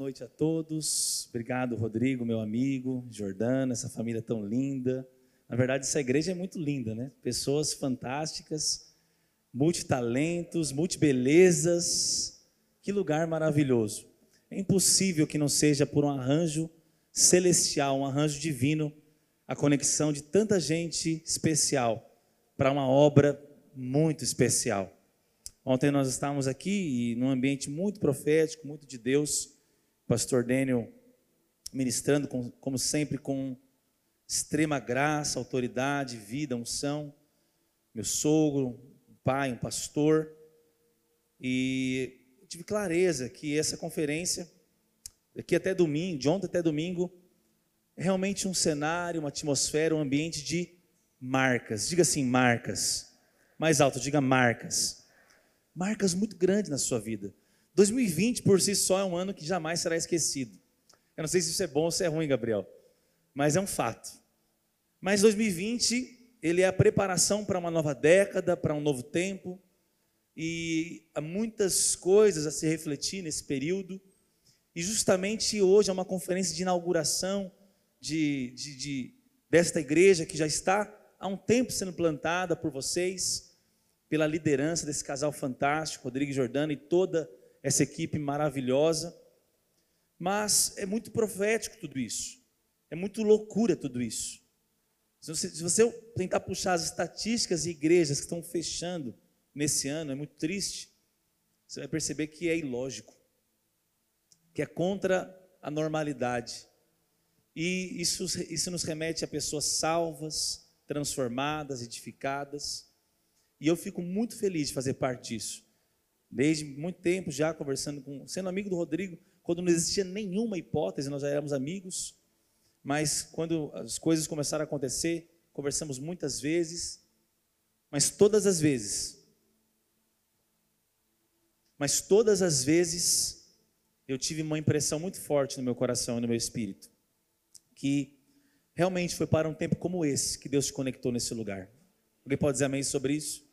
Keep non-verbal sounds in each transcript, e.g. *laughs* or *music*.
noite a todos. Obrigado, Rodrigo, meu amigo, Jordana, essa família tão linda. Na verdade, essa igreja é muito linda, né? Pessoas fantásticas, multitalentos, multibelezas. Que lugar maravilhoso. É impossível que não seja por um arranjo celestial, um arranjo divino, a conexão de tanta gente especial para uma obra muito especial. Ontem nós estávamos aqui num ambiente muito profético, muito de Deus. Pastor Daniel ministrando, com, como sempre, com extrema graça, autoridade, vida, unção. Meu sogro, um pai, um pastor. E tive clareza que essa conferência, daqui até domingo, de ontem até domingo, é realmente um cenário, uma atmosfera, um ambiente de marcas. Diga assim, marcas. Mais alto, diga marcas marcas muito grandes na sua vida. 2020 por si só é um ano que jamais será esquecido. Eu não sei se isso é bom ou se é ruim, Gabriel, mas é um fato. Mas 2020 ele é a preparação para uma nova década, para um novo tempo, e há muitas coisas a se refletir nesse período. E justamente hoje é uma conferência de inauguração de, de, de, desta igreja que já está há um tempo sendo plantada por vocês pela liderança desse casal fantástico, Rodrigo Jordano e toda essa equipe maravilhosa. Mas é muito profético tudo isso. É muito loucura tudo isso. Se você, se você tentar puxar as estatísticas e igrejas que estão fechando nesse ano, é muito triste. Você vai perceber que é ilógico, que é contra a normalidade. E isso, isso nos remete a pessoas salvas, transformadas, edificadas e eu fico muito feliz de fazer parte disso. Desde muito tempo já conversando com, sendo amigo do Rodrigo, quando não existia nenhuma hipótese, nós já éramos amigos, mas quando as coisas começaram a acontecer, conversamos muitas vezes, mas todas as vezes, mas todas as vezes eu tive uma impressão muito forte no meu coração e no meu espírito, que realmente foi para um tempo como esse que Deus te conectou nesse lugar. Alguém pode dizer amém sobre isso?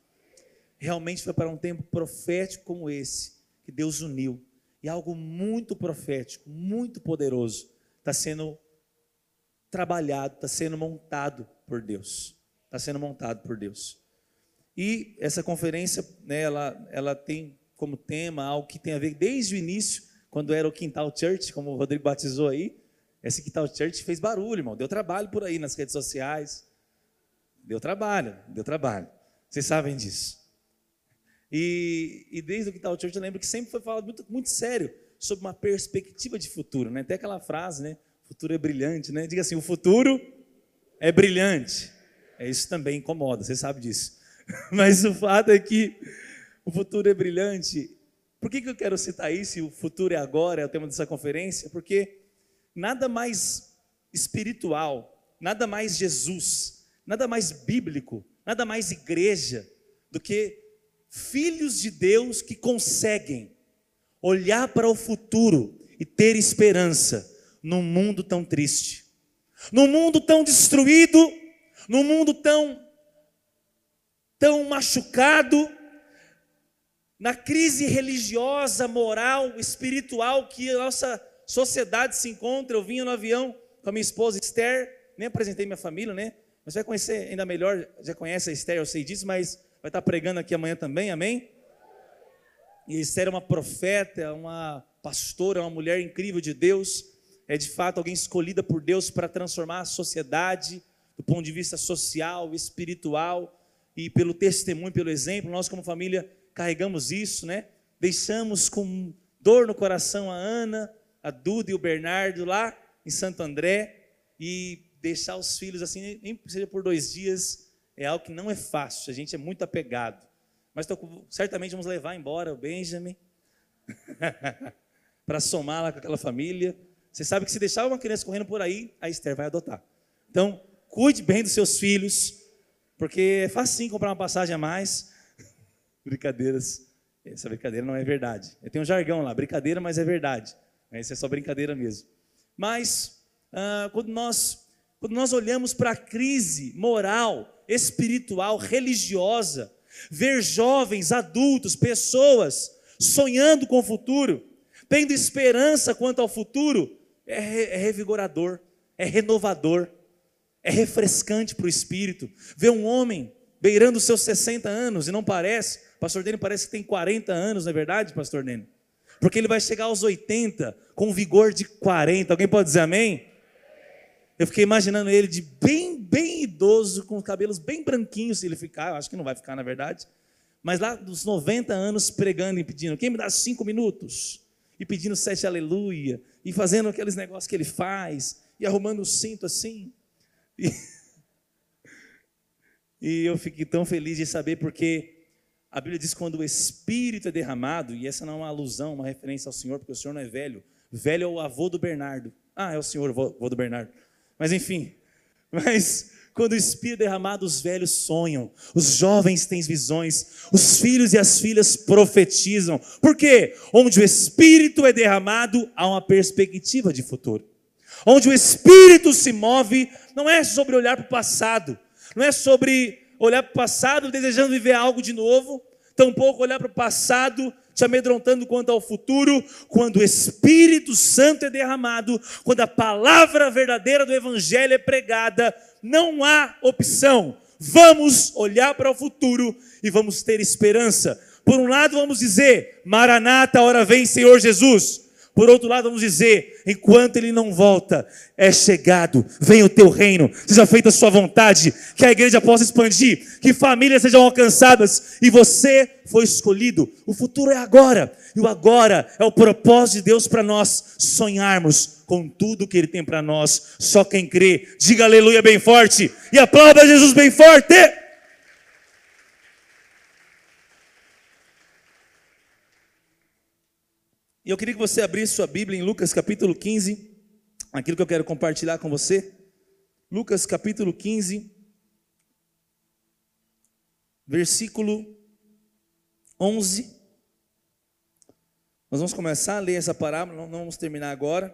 Realmente foi para um tempo profético como esse que Deus uniu. E algo muito profético, muito poderoso, está sendo trabalhado, está sendo montado por Deus. Está sendo montado por Deus. E essa conferência, né, ela, ela tem como tema algo que tem a ver desde o início, quando era o Quintal Church, como o Rodrigo batizou aí. Esse Quintal Church fez barulho, irmão. Deu trabalho por aí nas redes sociais. Deu trabalho, deu trabalho. Vocês sabem disso. E, e desde o que Church eu lembro que sempre foi falado muito, muito sério sobre uma perspectiva de futuro, né? Até aquela frase, né? O futuro é brilhante, né? Diga assim, o futuro é brilhante. É isso também incomoda, você sabe disso. *laughs* Mas o fato é que o futuro é brilhante. Por que, que eu quero citar isso? O futuro é agora, é o tema dessa conferência, porque nada mais espiritual, nada mais Jesus, nada mais bíblico, nada mais igreja do que filhos de Deus que conseguem olhar para o futuro e ter esperança num mundo tão triste, num mundo tão destruído, num mundo tão tão machucado, na crise religiosa, moral, espiritual que a nossa sociedade se encontra. Eu vinha no avião com a minha esposa Esther, nem apresentei minha família, né? Mas vai conhecer ainda melhor, já conhece a Esther, eu sei disso, mas vai estar pregando aqui amanhã também, amém? E Esther é uma profeta, uma pastora, uma mulher incrível de Deus, é de fato alguém escolhida por Deus para transformar a sociedade do ponto de vista social, espiritual e pelo testemunho, pelo exemplo. Nós, como família, carregamos isso, né? Deixamos com dor no coração a Ana, a Duda e o Bernardo lá em Santo André e deixar os filhos assim, nem seja por dois dias, é algo que não é fácil, a gente é muito apegado. Mas tô, certamente vamos levar embora o Benjamin *laughs* para somar lá com aquela família. Você sabe que se deixar uma criança correndo por aí, a Esther vai adotar. Então, cuide bem dos seus filhos, porque é fácil comprar uma passagem a mais. *laughs* Brincadeiras. Essa brincadeira não é verdade. Eu tenho um jargão lá, brincadeira, mas é verdade. Isso é só brincadeira mesmo. Mas, ah, quando, nós, quando nós olhamos para a crise moral espiritual, religiosa, ver jovens, adultos, pessoas sonhando com o futuro, tendo esperança quanto ao futuro, é, é revigorador, é renovador, é refrescante para o espírito. Ver um homem beirando seus 60 anos e não parece, pastor Dene parece que tem 40 anos, não é verdade, pastor Dene? Porque ele vai chegar aos 80 com vigor de 40. Alguém pode dizer amém? Eu fiquei imaginando ele de bem, bem idoso, com cabelos bem branquinhos, se ele ficar, eu acho que não vai ficar, na verdade. Mas lá dos 90 anos pregando e pedindo, quem me dá cinco minutos? E pedindo sete aleluia, e fazendo aqueles negócios que ele faz, e arrumando o cinto assim. *laughs* E, e eu fiquei tão feliz de saber, porque a Bíblia diz que quando o Espírito é derramado, e essa não é uma alusão, uma referência ao Senhor, porque o Senhor não é velho. Velho é o avô do Bernardo. Ah, é o Senhor, avô do Bernardo. Mas enfim, *laughs* mas quando o Espírito derramado, os velhos sonham, os jovens têm visões, os filhos e as filhas profetizam. Por quê? Onde o Espírito é derramado, há uma perspectiva de futuro. Onde o Espírito se move, não é sobre olhar para o passado, não é sobre olhar para o passado desejando viver algo de novo, tampouco olhar para o passado te amedrontando quanto ao futuro, quando o Espírito Santo é derramado, quando a palavra verdadeira do Evangelho é pregada, não há opção. Vamos olhar para o futuro e vamos ter esperança. Por um lado, vamos dizer: Maranata, hora vem, Senhor Jesus. Por outro lado, vamos dizer: enquanto ele não volta, é chegado, vem o teu reino, seja feita a sua vontade, que a igreja possa expandir, que famílias sejam alcançadas, e você foi escolhido. O futuro é agora, e o agora é o propósito de Deus para nós sonharmos com tudo que Ele tem para nós. Só quem crê, diga aleluia bem forte e aplauda Jesus bem forte. E eu queria que você abrisse sua Bíblia em Lucas capítulo 15, aquilo que eu quero compartilhar com você. Lucas capítulo 15, versículo 11. Nós vamos começar a ler essa parábola, não vamos terminar agora,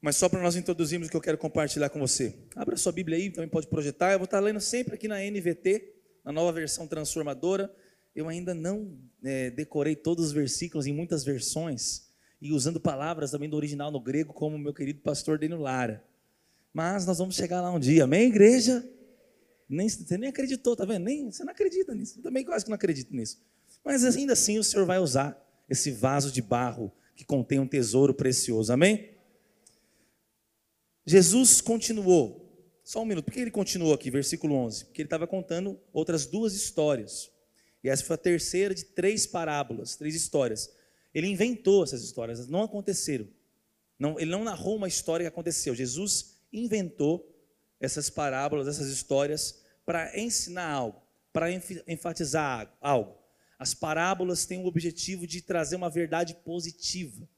mas só para nós introduzirmos o que eu quero compartilhar com você. Abra sua Bíblia aí, também pode projetar. Eu vou estar lendo sempre aqui na NVT, na nova versão transformadora. Eu ainda não é, decorei todos os versículos em muitas versões e usando palavras também do original no grego, como meu querido pastor Deno Lara. Mas nós vamos chegar lá um dia, amém, igreja? Nem, você nem acreditou, tá vendo? Nem, você não acredita nisso. Eu também quase que não acredito nisso. Mas ainda assim o Senhor vai usar esse vaso de barro que contém um tesouro precioso, amém? Jesus continuou. Só um minuto, por que ele continuou aqui, versículo 11? Porque ele estava contando outras duas histórias. E essa foi a terceira de três parábolas, três histórias. Ele inventou essas histórias, elas não aconteceram. Não, ele não narrou uma história que aconteceu. Jesus inventou essas parábolas, essas histórias, para ensinar algo, para enfatizar algo. As parábolas têm o objetivo de trazer uma verdade positiva.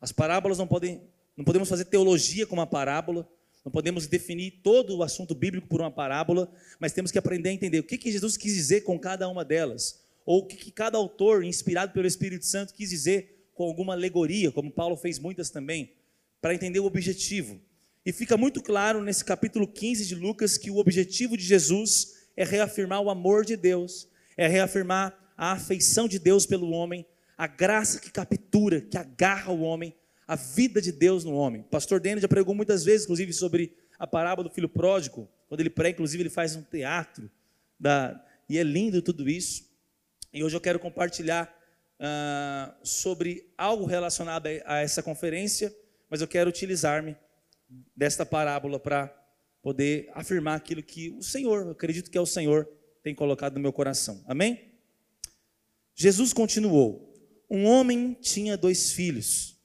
As parábolas não podem, não podemos fazer teologia com uma parábola, não podemos definir todo o assunto bíblico por uma parábola, mas temos que aprender a entender o que, que Jesus quis dizer com cada uma delas, ou o que, que cada autor, inspirado pelo Espírito Santo, quis dizer com alguma alegoria, como Paulo fez muitas também, para entender o objetivo. E fica muito claro nesse capítulo 15 de Lucas que o objetivo de Jesus é reafirmar o amor de Deus, é reafirmar a afeição de Deus pelo homem, a graça que captura, que agarra o homem, a vida de Deus no homem. Pastor Daniel já pregou muitas vezes, inclusive, sobre a parábola do filho pródigo. Quando ele prega, inclusive, ele faz um teatro. Da... E é lindo tudo isso. E hoje eu quero compartilhar uh, sobre algo relacionado a essa conferência, mas eu quero utilizar-me desta parábola para poder afirmar aquilo que o Senhor, eu acredito que é o Senhor, tem colocado no meu coração. Amém? Jesus continuou: Um homem tinha dois filhos.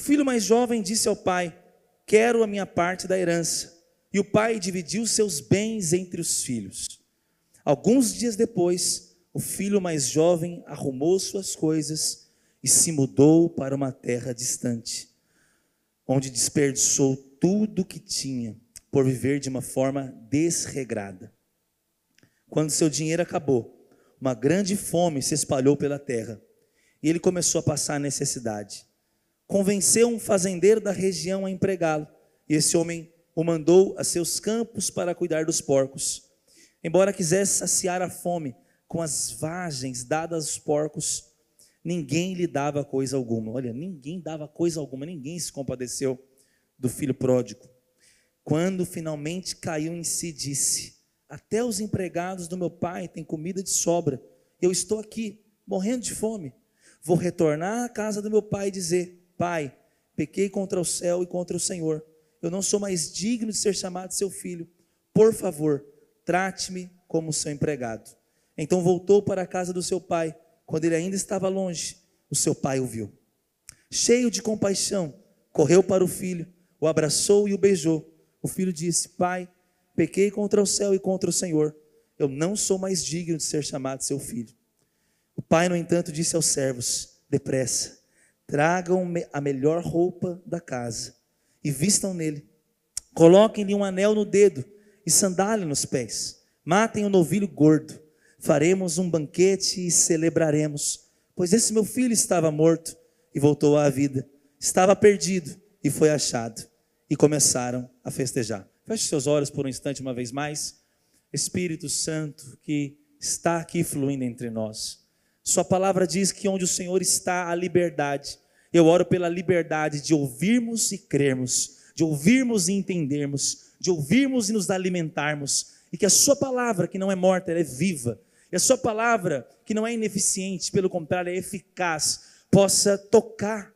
O filho mais jovem disse ao pai: Quero a minha parte da herança. E o pai dividiu seus bens entre os filhos. Alguns dias depois, o filho mais jovem arrumou suas coisas e se mudou para uma terra distante, onde desperdiçou tudo o que tinha por viver de uma forma desregrada. Quando seu dinheiro acabou, uma grande fome se espalhou pela terra e ele começou a passar necessidade convenceu um fazendeiro da região a empregá-lo, e esse homem o mandou a seus campos para cuidar dos porcos. Embora quisesse saciar a fome com as vagens dadas aos porcos, ninguém lhe dava coisa alguma. Olha, ninguém dava coisa alguma, ninguém se compadeceu do filho pródigo. Quando finalmente caiu em si, disse: Até os empregados do meu pai têm comida de sobra. Eu estou aqui, morrendo de fome. Vou retornar à casa do meu pai e dizer: Pai, pequei contra o céu e contra o Senhor. Eu não sou mais digno de ser chamado seu filho. Por favor, trate-me como seu empregado. Então voltou para a casa do seu pai. Quando ele ainda estava longe, o seu pai o viu. Cheio de compaixão, correu para o filho, o abraçou e o beijou. O filho disse: Pai, pequei contra o céu e contra o Senhor. Eu não sou mais digno de ser chamado seu filho. O pai, no entanto, disse aos servos: Depressa, tragam a melhor roupa da casa e vistam nele. Coloquem-lhe um anel no dedo e sandália nos pés. Matem o um novilho gordo. Faremos um banquete e celebraremos, pois esse meu filho estava morto e voltou à vida. Estava perdido e foi achado. E começaram a festejar. Feche seus olhos por um instante uma vez mais. Espírito Santo que está aqui fluindo entre nós. Sua palavra diz que onde o Senhor está, há liberdade. Eu oro pela liberdade de ouvirmos e crermos, de ouvirmos e entendermos, de ouvirmos e nos alimentarmos, e que a Sua palavra, que não é morta, ela é viva, e a Sua palavra, que não é ineficiente, pelo contrário, é eficaz, possa tocar,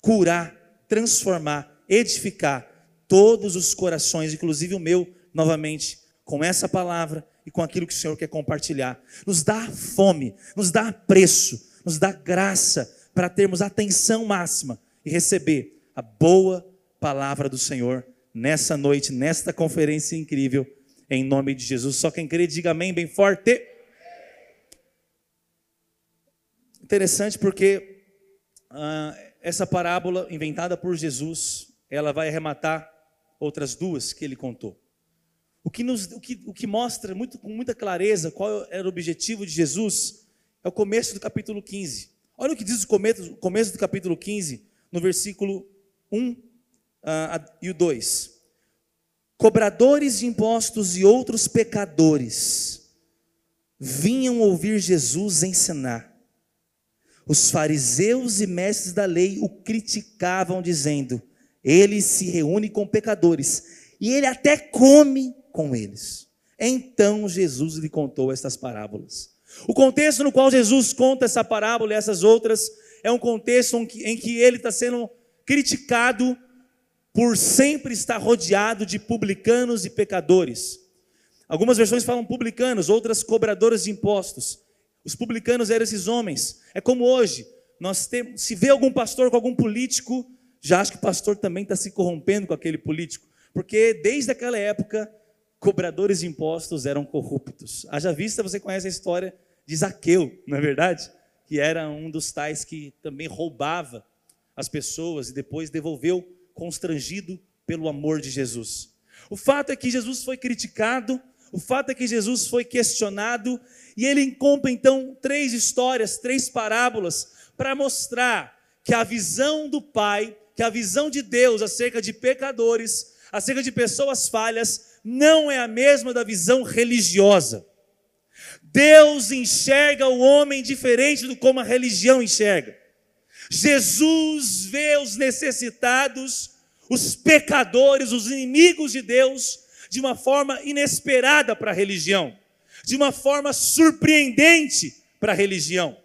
curar, transformar, edificar todos os corações, inclusive o meu, novamente, com essa palavra e com aquilo que o Senhor quer compartilhar. Nos dá fome, nos dá preço, nos dá graça para termos atenção máxima e receber a boa palavra do Senhor nessa noite, nesta conferência incrível, em nome de Jesus. Só quem crê, diga amém bem forte. Interessante porque ah, essa parábola inventada por Jesus, ela vai arrematar outras duas que ele contou. O que, nos, o que, o que mostra muito, com muita clareza qual era o objetivo de Jesus é o começo do capítulo 15. Olha o que diz o começo, o começo do capítulo 15, no versículo 1 uh, e o 2. Cobradores de impostos e outros pecadores vinham ouvir Jesus ensinar. Os fariseus e mestres da lei o criticavam, dizendo: Ele se reúne com pecadores e ele até come com eles. Então Jesus lhe contou estas parábolas. O contexto no qual Jesus conta essa parábola e essas outras é um contexto em que ele está sendo criticado por sempre estar rodeado de publicanos e pecadores. Algumas versões falam publicanos, outras cobradoras de impostos. Os publicanos eram esses homens. É como hoje, nós temos, se vê algum pastor com algum político, já acha que o pastor também está se corrompendo com aquele político. Porque desde aquela época, cobradores de impostos eram corruptos. Haja vista, você conhece a história de Zaqueu, não é verdade? Que era um dos tais que também roubava as pessoas e depois devolveu constrangido pelo amor de Jesus. O fato é que Jesus foi criticado, o fato é que Jesus foi questionado e ele encontra então três histórias, três parábolas para mostrar que a visão do Pai, que a visão de Deus acerca de pecadores, acerca de pessoas falhas, não é a mesma da visão religiosa. Deus enxerga o homem diferente do como a religião enxerga. Jesus vê os necessitados, os pecadores, os inimigos de Deus, de uma forma inesperada para a religião, de uma forma surpreendente para a religião.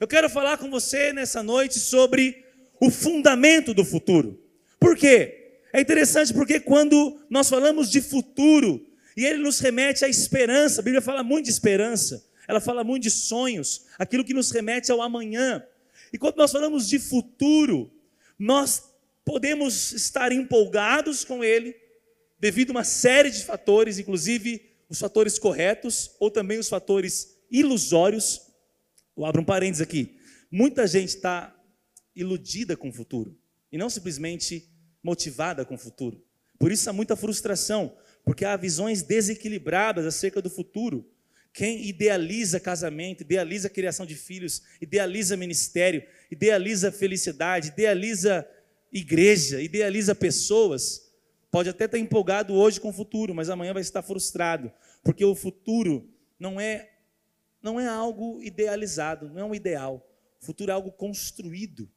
Eu quero falar com você nessa noite sobre o fundamento do futuro. Por quê? É interessante porque quando nós falamos de futuro, e ele nos remete à esperança, a Bíblia fala muito de esperança, ela fala muito de sonhos, aquilo que nos remete ao amanhã. E quando nós falamos de futuro, nós podemos estar empolgados com ele, devido a uma série de fatores, inclusive os fatores corretos, ou também os fatores ilusórios. Eu abro um parênteses aqui. Muita gente está iludida com o futuro, e não simplesmente motivada com o futuro. Por isso há muita frustração, porque há visões desequilibradas acerca do futuro. Quem idealiza casamento, idealiza criação de filhos, idealiza ministério, idealiza felicidade, idealiza igreja, idealiza pessoas, pode até estar empolgado hoje com o futuro, mas amanhã vai estar frustrado, porque o futuro não é não é algo idealizado, não é um ideal. O futuro é algo construído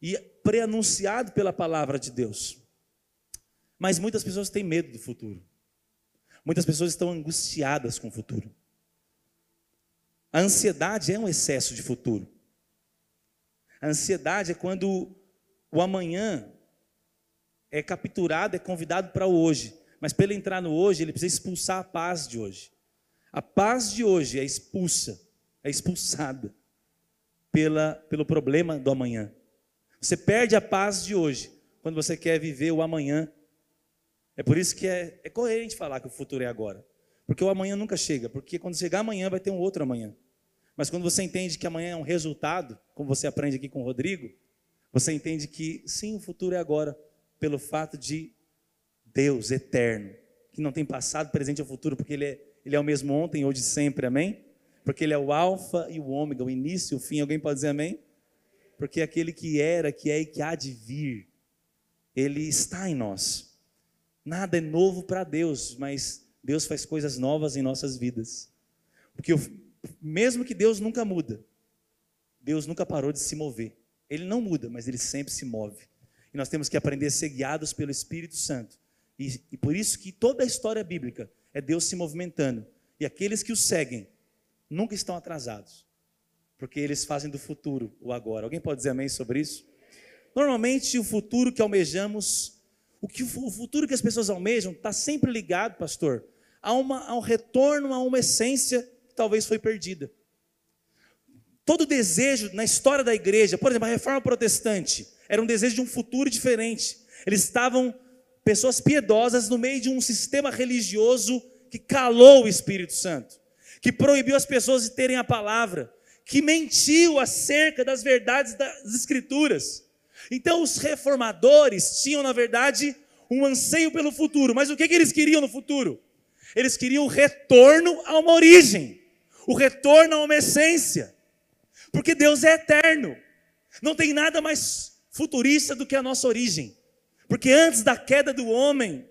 e pré-anunciado pela palavra de Deus. Mas muitas pessoas têm medo do futuro. Muitas pessoas estão angustiadas com o futuro. A ansiedade é um excesso de futuro. A ansiedade é quando o amanhã é capturado, é convidado para o hoje. Mas para ele entrar no hoje, ele precisa expulsar a paz de hoje. A paz de hoje é expulsa, é expulsada pela, pelo problema do amanhã. Você perde a paz de hoje quando você quer viver o amanhã. É por isso que é, é coerente falar que o futuro é agora. Porque o amanhã nunca chega. Porque quando chegar amanhã, vai ter um outro amanhã. Mas quando você entende que amanhã é um resultado, como você aprende aqui com o Rodrigo, você entende que sim, o futuro é agora, pelo fato de Deus eterno, que não tem passado, presente ou futuro, porque Ele é, ele é o mesmo ontem, hoje e sempre, amém? Porque Ele é o Alfa e o Ômega, o início e o fim. Alguém pode dizer amém? Porque aquele que era, que é e que há de vir, Ele está em nós. Nada é novo para Deus, mas Deus faz coisas novas em nossas vidas. Porque mesmo que Deus nunca muda, Deus nunca parou de se mover. Ele não muda, mas ele sempre se move. E nós temos que aprender a ser guiados pelo Espírito Santo. E, e por isso que toda a história bíblica é Deus se movimentando. E aqueles que o seguem nunca estão atrasados. Porque eles fazem do futuro o agora. Alguém pode dizer amém sobre isso? Normalmente o futuro que almejamos, o, que, o futuro que as pessoas almejam está sempre ligado, pastor, a, uma, a um retorno a uma essência talvez foi perdida. Todo desejo na história da igreja, por exemplo, a reforma protestante, era um desejo de um futuro diferente. Eles estavam pessoas piedosas no meio de um sistema religioso que calou o Espírito Santo, que proibiu as pessoas de terem a palavra, que mentiu acerca das verdades das Escrituras. Então, os reformadores tinham, na verdade, um anseio pelo futuro, mas o que, que eles queriam no futuro? Eles queriam o retorno a uma origem o retorno a uma essência, porque Deus é eterno, não tem nada mais futurista do que a nossa origem, porque antes da queda do homem,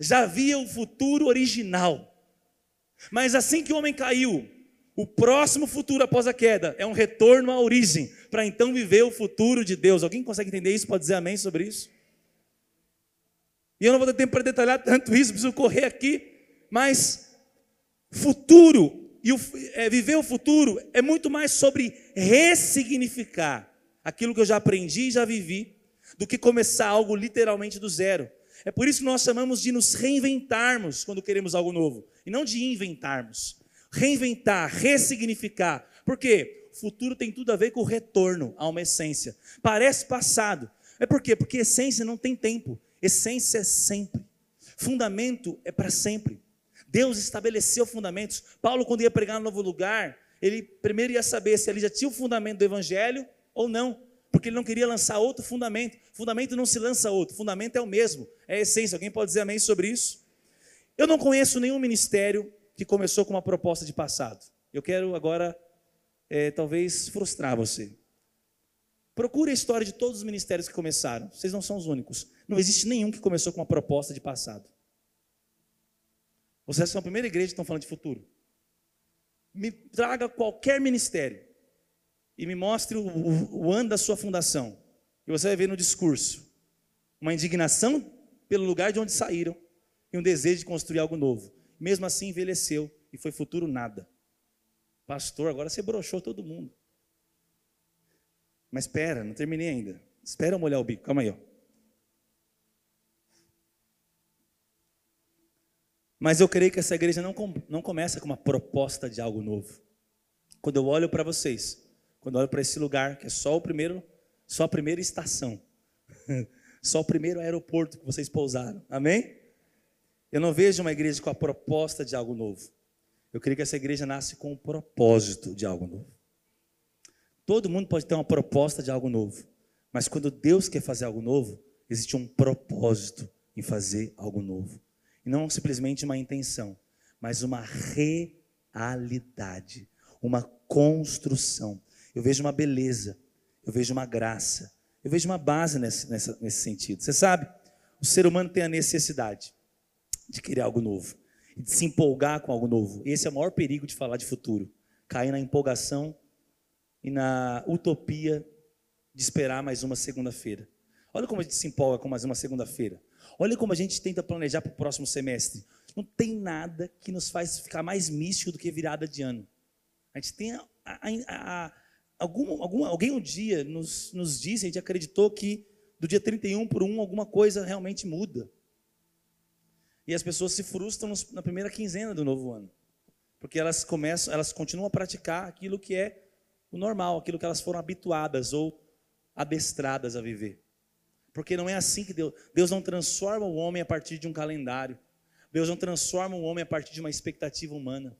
já havia o futuro original, mas assim que o homem caiu, o próximo futuro após a queda é um retorno à origem, para então viver o futuro de Deus. Alguém consegue entender isso? Pode dizer amém sobre isso? E eu não vou ter tempo para detalhar tanto isso, preciso correr aqui, mas futuro e o, é, viver o futuro é muito mais sobre ressignificar aquilo que eu já aprendi e já vivi, do que começar algo literalmente do zero. É por isso que nós chamamos de nos reinventarmos quando queremos algo novo, e não de inventarmos. Reinventar, ressignificar. Por quê? Futuro tem tudo a ver com o retorno a uma essência. Parece passado. É por quê? Porque essência não tem tempo. Essência é sempre. Fundamento é para sempre. Deus estabeleceu fundamentos. Paulo, quando ia pregar no novo lugar, ele primeiro ia saber se ele já tinha o fundamento do evangelho ou não, porque ele não queria lançar outro fundamento. Fundamento não se lança outro, fundamento é o mesmo, é a essência. Alguém pode dizer amém sobre isso? Eu não conheço nenhum ministério que começou com uma proposta de passado. Eu quero agora, é, talvez, frustrar você. Procure a história de todos os ministérios que começaram. Vocês não são os únicos. Não existe nenhum que começou com uma proposta de passado. Vocês são a primeira igreja que estão falando de futuro. Me traga qualquer ministério e me mostre o, o, o ano da sua fundação. E você vai ver no discurso uma indignação pelo lugar de onde saíram e um desejo de construir algo novo. Mesmo assim, envelheceu e foi futuro nada. Pastor, agora você broxou todo mundo. Mas espera, não terminei ainda. Espera eu molhar o bico. Calma aí, ó. Mas eu creio que essa igreja não, não começa com uma proposta de algo novo. Quando eu olho para vocês, quando eu olho para esse lugar, que é só o primeiro, só a primeira estação, *laughs* só o primeiro aeroporto que vocês pousaram, amém? Eu não vejo uma igreja com a proposta de algo novo. Eu creio que essa igreja nasce com o propósito de algo novo. Todo mundo pode ter uma proposta de algo novo, mas quando Deus quer fazer algo novo, existe um propósito em fazer algo novo. E não simplesmente uma intenção, mas uma realidade, uma construção. Eu vejo uma beleza, eu vejo uma graça, eu vejo uma base nesse, nessa, nesse sentido. Você sabe, o ser humano tem a necessidade de querer algo novo, de se empolgar com algo novo. Esse é o maior perigo de falar de futuro. Cair na empolgação e na utopia de esperar mais uma segunda-feira. Olha como a gente se empolga com mais uma segunda-feira. Olha como a gente tenta planejar para o próximo semestre. Não tem nada que nos faz ficar mais místico do que virada de ano. A gente tem a, a, a, algum, algum, alguém um dia nos, nos disse, a gente acreditou que do dia 31 para 1 alguma coisa realmente muda. E as pessoas se frustram na primeira quinzena do novo ano. Porque elas começam, elas continuam a praticar aquilo que é o normal, aquilo que elas foram habituadas ou adestradas a viver. Porque não é assim que Deus, Deus não transforma o homem a partir de um calendário. Deus não transforma o homem a partir de uma expectativa humana.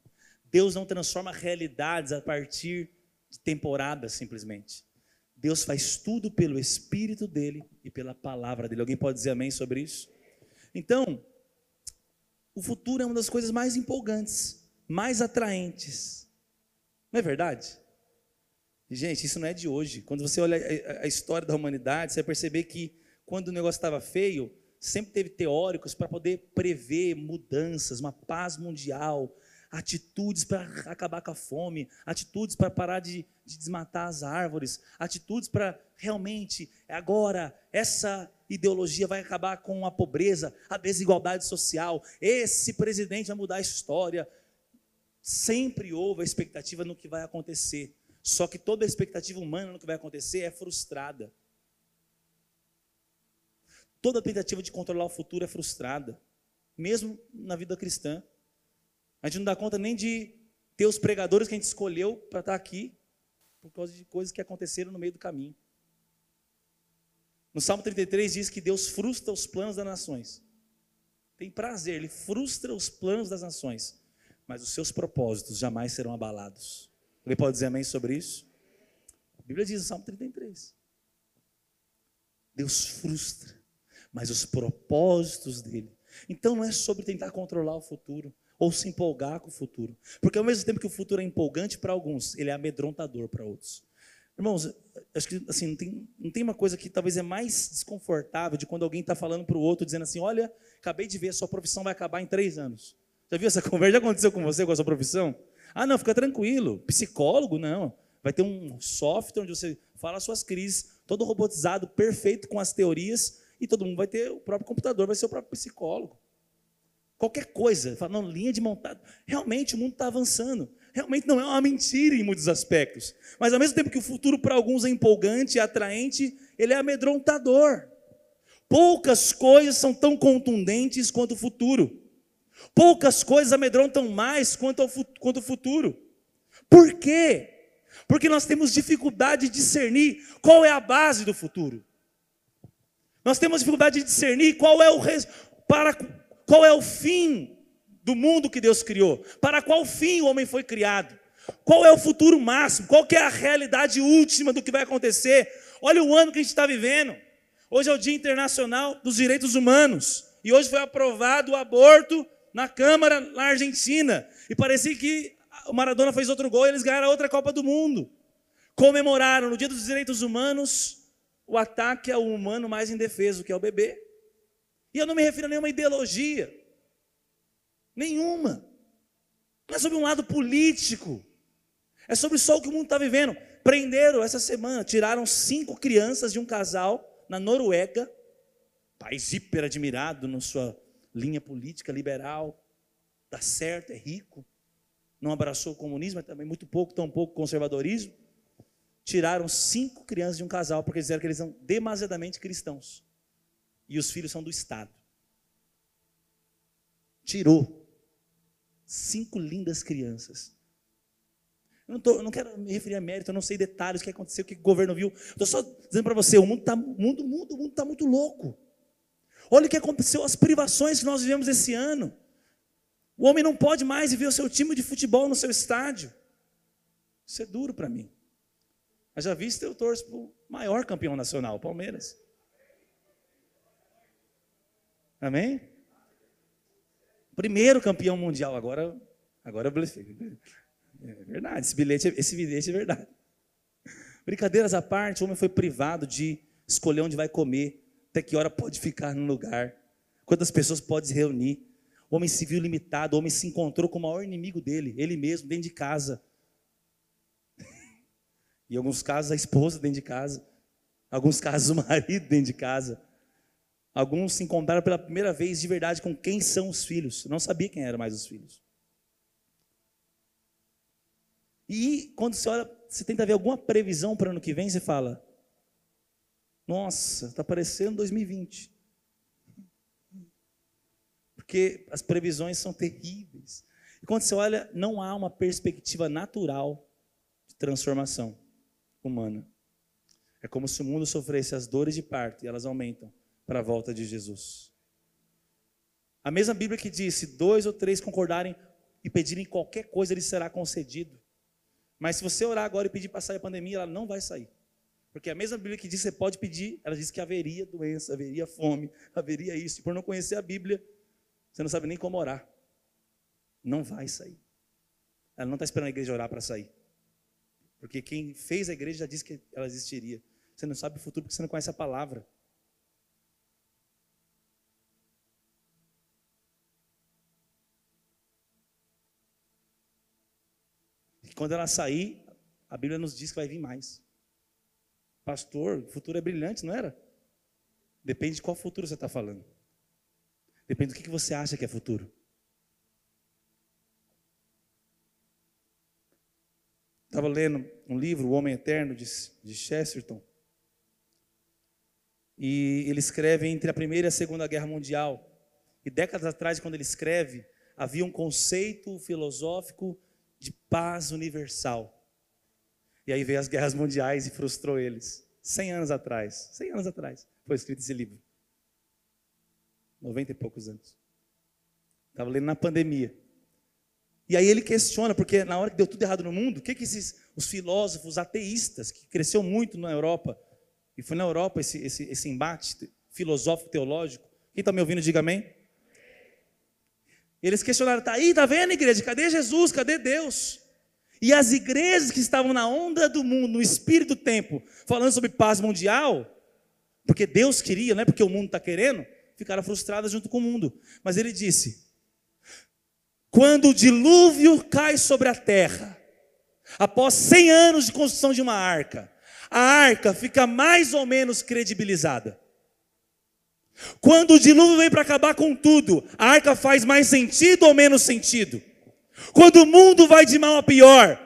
Deus não transforma realidades a partir de temporadas simplesmente. Deus faz tudo pelo espírito dele e pela palavra dele. Alguém pode dizer amém sobre isso? Então, o futuro é uma das coisas mais empolgantes, mais atraentes. Não é verdade? Gente, isso não é de hoje. Quando você olha a história da humanidade, você vai perceber que quando o negócio estava feio, sempre teve teóricos para poder prever mudanças, uma paz mundial, atitudes para acabar com a fome, atitudes para parar de, de, desmatar as árvores, atitudes para realmente, agora, essa ideologia vai acabar com a pobreza, a desigualdade social, esse presidente vai mudar a história. Sempre houve a expectativa no que vai acontecer. Só que toda a expectativa humana no que vai acontecer é frustrada. Toda tentativa de controlar o futuro é frustrada, mesmo na vida cristã. A gente não dá conta nem de ter os pregadores que a gente escolheu para estar aqui, por causa de coisas que aconteceram no meio do caminho. No Salmo 33 diz que Deus frustra os planos das nações. Tem prazer, ele frustra os planos das nações, mas os seus propósitos jamais serão abalados. Alguém pode dizer amém sobre isso? A Bíblia diz no Salmo 33. Deus frustra, mas os propósitos dele. Então não é sobre tentar controlar o futuro ou se empolgar com o futuro. Porque ao mesmo tempo que o futuro é empolgante para alguns, ele é amedrontador para outros. Irmãos, acho que assim, não tem, não tem uma coisa que talvez é mais desconfortável de quando alguém está falando para o outro, dizendo assim: Olha, acabei de ver, a sua profissão vai acabar em três anos. Já viu essa *laughs* conversa? Já aconteceu com você com a sua profissão? Ah, não, fica tranquilo. Psicólogo, não. Vai ter um software onde você fala as suas crises, todo robotizado, perfeito com as teorias, e todo mundo vai ter o próprio computador, vai ser o próprio psicólogo. Qualquer coisa, fala, não, linha de montado. Realmente o mundo está avançando. Realmente não é uma mentira em muitos aspectos. Mas ao mesmo tempo que o futuro para alguns é empolgante e atraente, ele é amedrontador. Poucas coisas são tão contundentes quanto o futuro. Poucas coisas amedrontam mais quanto, ao, quanto o futuro. Por quê? Porque nós temos dificuldade de discernir qual é a base do futuro. Nós temos dificuldade de discernir qual é o para qual é o fim do mundo que Deus criou, para qual fim o homem foi criado. Qual é o futuro máximo? Qual é a realidade última do que vai acontecer? Olha o ano que a gente está vivendo. Hoje é o Dia Internacional dos Direitos Humanos. E hoje foi aprovado o aborto na Câmara, na Argentina. E parecia que o Maradona fez outro gol e eles ganharam outra Copa do Mundo. Comemoraram no Dia dos Direitos Humanos o ataque ao humano mais indefeso, que é o bebê. E eu não me refiro a nenhuma ideologia. Nenhuma. Não é sobre um lado político. É sobre só o que o mundo está vivendo. Prenderam essa semana, tiraram cinco crianças de um casal na Noruega, país hiper admirado na sua linha política liberal, dá certo, é rico, não abraçou o comunismo, mas também muito pouco, tão pouco conservadorismo. Tiraram cinco crianças de um casal porque disseram que eles são demasiadamente cristãos. E os filhos são do Estado. Tirou cinco lindas crianças. Eu não, tô, eu não, quero me referir a mérito, eu não sei detalhes, o que aconteceu, o que o governo viu. Estou só dizendo para você, o mundo está mundo, mundo, mundo tá muito louco. Olha o que aconteceu, as privações que nós vivemos esse ano. O homem não pode mais ver o seu time de futebol no seu estádio. Isso é duro para mim. Mas já visto, eu torço para o maior campeão nacional, o Palmeiras. Amém? Primeiro campeão mundial, agora, agora eu blefei. É verdade, esse bilhete, esse bilhete é verdade. Brincadeiras à parte, o homem foi privado de escolher onde vai comer, até que hora pode ficar no lugar, quantas pessoas pode se reunir. O homem se viu limitado, o homem se encontrou com o maior inimigo dele, ele mesmo, dentro de casa. *laughs* Em alguns casos, a esposa dentro de casa. Em alguns casos, o marido dentro de casa. Alguns se encontraram pela primeira vez de verdade com quem são os filhos. não sabia quem eram mais os filhos. E quando você olha, você tenta ver alguma previsão para o ano que vem, você fala: Nossa, está parecendo 2020. Porque as previsões são terríveis. E quando você olha, não há uma perspectiva natural de transformação humana. É como se o mundo sofresse as dores de parto e elas aumentam para a volta de Jesus. A mesma Bíblia que diz: se dois ou três concordarem e pedirem qualquer coisa, ele será concedido. Mas se você orar agora e pedir para sair a pandemia, ela não vai sair. Porque a mesma Bíblia que diz que você pode pedir, ela diz que haveria doença, haveria fome, haveria isso. E por não conhecer a Bíblia, você não sabe nem como orar. Não vai sair. Ela não está esperando a igreja orar para sair. Porque quem fez a igreja já disse que ela existiria. Você não sabe o futuro porque você não conhece a palavra. E quando ela sair, a Bíblia nos diz que vai vir mais. Pastor, o futuro é brilhante, não era? Depende de qual futuro você está falando. Depende do que você acha que é futuro. Estava lendo um livro, O Homem Eterno, de, de Chesterton. E ele escreve entre a Primeira e a Segunda Guerra Mundial. E décadas atrás, quando ele escreve, havia um conceito filosófico de paz universal. E aí veio as guerras mundiais e frustrou eles. Cem anos atrás, cem anos atrás, foi escrito esse livro. Noventa e poucos anos. Estava lendo na pandemia. E aí ele questiona, porque na hora que deu tudo errado no mundo, o que, que esses, os filósofos ateístas, que cresceu muito na Europa, e foi na Europa esse, esse, esse embate filosófico teológico, quem está me ouvindo, diga amém. Eles questionaram, tá aí, tá vendo, igreja? Cadê Jesus? Cadê Deus? E as igrejas que estavam na onda do mundo, no espírito do tempo, falando sobre paz mundial, porque Deus queria, não é porque o mundo está querendo, ficaram frustradas junto com o mundo. Mas ele disse: quando o dilúvio cai sobre a terra, após 100 anos de construção de uma arca, a arca fica mais ou menos credibilizada. Quando o dilúvio vem para acabar com tudo, a arca faz mais sentido ou menos sentido? Quando o mundo vai de mal a pior,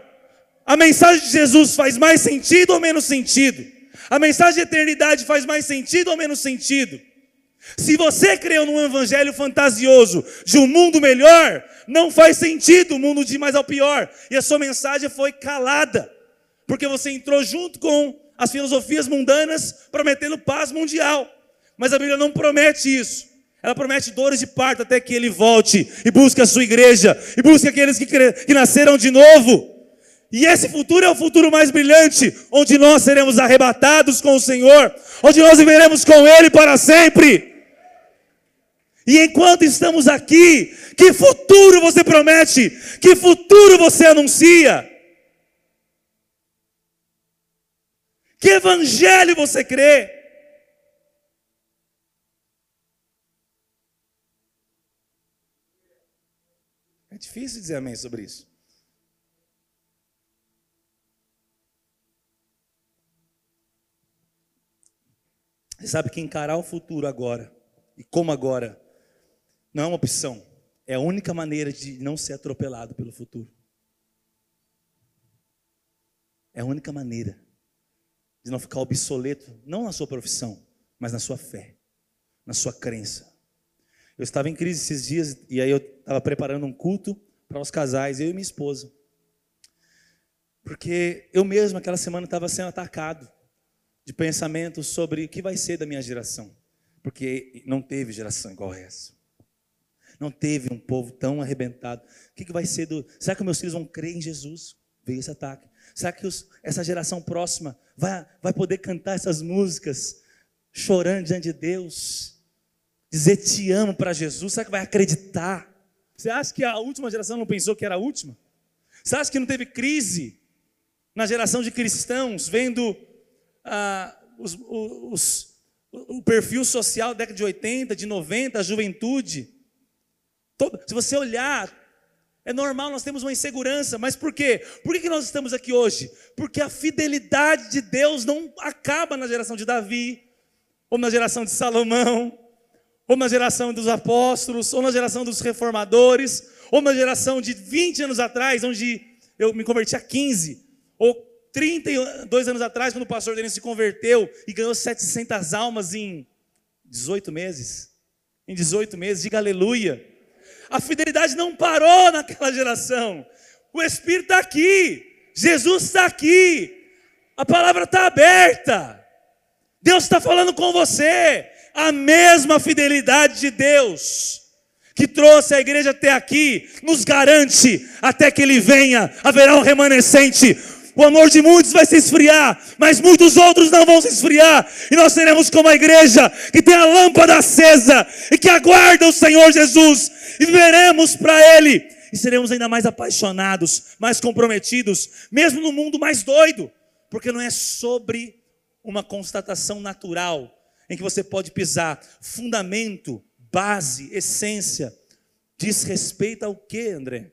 a mensagem de Jesus faz mais sentido ou menos sentido? A mensagem de eternidade faz mais sentido ou menos sentido? Se você creu num evangelho fantasioso de um mundo melhor, não faz sentido o mundo de mais ao pior. E a sua mensagem foi calada, porque você entrou junto com as filosofias mundanas prometendo paz mundial. Mas a Bíblia não promete isso. Ela promete dores de parto até que ele volte e busque a sua igreja e busque aqueles que, que nasceram de novo. E esse futuro é o futuro mais brilhante, onde nós seremos arrebatados com o Senhor, onde nós viveremos com Ele para sempre. E enquanto estamos aqui, que futuro você promete? Que futuro você anuncia? Que evangelho você crê? Difícil dizer amém sobre isso. Você sabe que encarar o futuro agora, e como agora, não é uma opção. É a única maneira de não ser atropelado pelo futuro. É a única maneira de não ficar obsoleto, não na sua profissão, mas na sua fé, na sua crença. Eu estava em crise esses dias e aí eu estava preparando um culto para os casais, eu e minha esposa. Porque eu mesmo, aquela semana, estava sendo atacado de pensamentos sobre o que vai ser da minha geração. Porque não teve geração igual essa. Não teve um povo tão arrebentado. O que, que vai ser do. Será que meus filhos vão crer em Jesus? Veio esse ataque. Será que os, essa geração próxima vai, vai poder cantar essas músicas chorando diante de Deus? Dizer te amo para Jesus? Será que vai acreditar? Você acha que a última geração não pensou que era a última? Você acha que não teve crise na geração de cristãos, vendo ah, os, os, o perfil social da década de 80, de 90, a juventude? Todo, se você olhar É normal, nós temos uma insegurança, mas por quê? Por que nós estamos aqui hoje? Porque a fidelidade de Deus não acaba na geração de Davi, ou na geração de Salomão, ou na geração dos apóstolos, ou na geração dos reformadores, ou na geração de 20 anos atrás, onde eu me converti a 15, ou 32 anos atrás, quando o pastor Denis se converteu e ganhou 700 almas em 18 meses. Em 18 meses, diga aleluia. A fidelidade não parou naquela geração. O Espírito está aqui. Jesus está aqui. A palavra está aberta. Deus está falando com você. A mesma fidelidade de Deus que trouxe a igreja até aqui, nos garante, até que Ele venha, haverá um remanescente. O amor de muitos vai se esfriar, mas muitos outros não vão se esfriar, e nós seremos como a igreja que tem a lâmpada acesa e que aguarda o Senhor Jesus, e viveremos para Ele, e seremos ainda mais apaixonados, mais comprometidos, mesmo no mundo mais doido, porque não é sobre uma constatação natural em que você pode pisar, fundamento, base, essência, diz respeito ao que, André?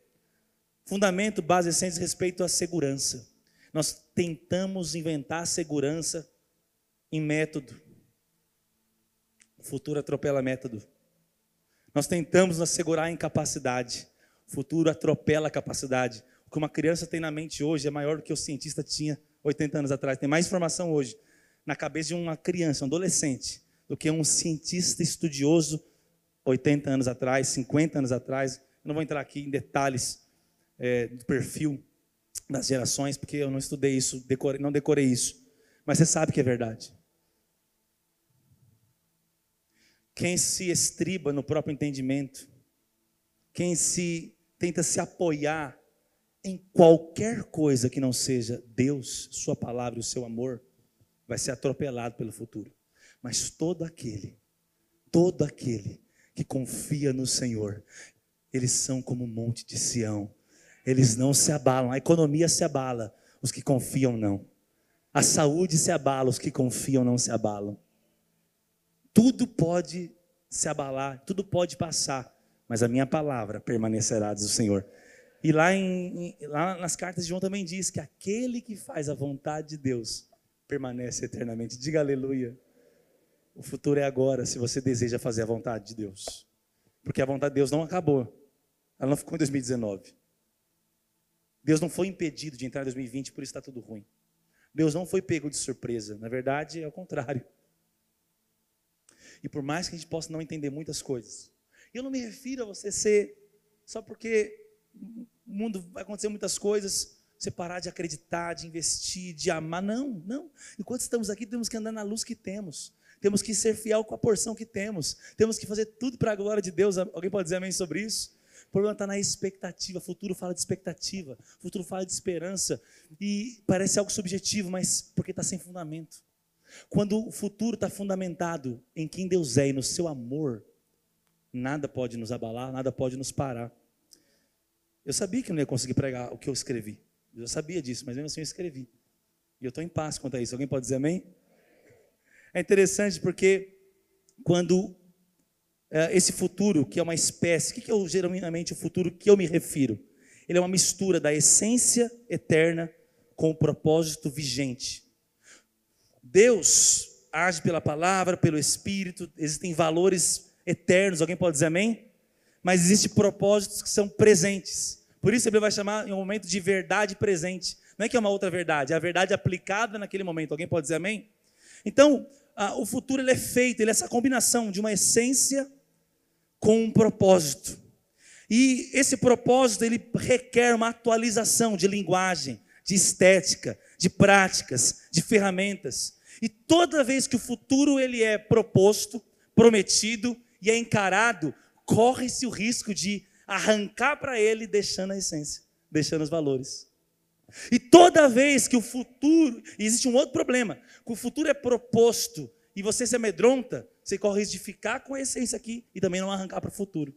Fundamento, base, essência, respeito à segurança. Nós tentamos inventar segurança em método. O futuro atropela método. Nós tentamos nos assegurar em capacidade. O futuro atropela a capacidade. O que uma criança tem na mente hoje é maior do que o cientista tinha 80 anos atrás. Tem mais informação hoje na cabeça de uma criança, um adolescente, do que um cientista estudioso 80 anos atrás, 50 anos atrás. Eu não vou entrar aqui em detalhes é, do perfil das gerações, porque eu não estudei isso, não decorei isso. Mas você sabe que é verdade. Quem se estriba no próprio entendimento, quem se tenta se apoiar em qualquer coisa que não seja Deus, Sua palavra e o seu amor, vai ser atropelado pelo futuro. Mas todo aquele, todo aquele que confia no Senhor, eles são como um monte de Sião. Eles não se abalam. A economia se abala, os que confiam não. A saúde se abala, os que confiam não se abalam. Tudo pode se abalar, tudo pode passar, mas a minha palavra permanecerá, diz o Senhor. E lá, em, lá nas cartas de João também diz que aquele que faz a vontade de Deus permanece eternamente. Diga aleluia. O futuro é agora, se você deseja fazer a vontade de Deus. Porque a vontade de Deus não acabou. Ela não ficou em 2019. Deus não foi impedido de entrar em 2020, por isso está tudo ruim. Deus não foi pego de surpresa. Na verdade, é o contrário. E por mais que a gente possa não entender muitas coisas, eu não me refiro a você ser só porque o mundo vai acontecer muitas coisas, você parar de acreditar, de investir, de amar. Não, não. Enquanto estamos aqui, temos que andar na luz que temos. Temos que ser fiel com a porção que temos. Temos que fazer tudo para a glória de Deus. Alguém pode dizer amém sobre isso? O problema está na expectativa. Futuro fala de expectativa. Futuro fala de esperança. E parece algo subjetivo, mas porque está sem fundamento. Quando o futuro está fundamentado em quem Deus é e no seu amor, nada pode nos abalar, nada pode nos parar. Eu sabia que não ia conseguir pregar o que eu escrevi. Eu sabia disso, mas mesmo assim eu escrevi. E eu estou em paz quanto a isso. Alguém pode dizer amém? É interessante porque quando é, esse futuro, que é uma espécie, o que, que é geralmente o futuro que eu me refiro? Ele é uma mistura da essência eterna com o propósito vigente. Deus age pela palavra, pelo Espírito, existem valores eternos, alguém pode dizer amém? Mas existem propósitos que são presentes. Por isso ele vai chamar em um momento de verdade presente. Não é que é uma outra verdade, é a verdade aplicada naquele momento. Alguém pode dizer amém? Então, o futuro ele é feito, ele é essa combinação de uma essência com um propósito. E esse propósito ele requer uma atualização de linguagem, de estética, de práticas, de ferramentas. E toda vez que o futuro ele é proposto, prometido e é encarado, corre-se o risco de arrancar para ele deixando a essência, deixando os valores. E toda vez que o futuro, existe um outro problema, que o futuro é proposto e você se amedronta, você corre o risco de ficar com a essência aqui e também não arrancar para o futuro.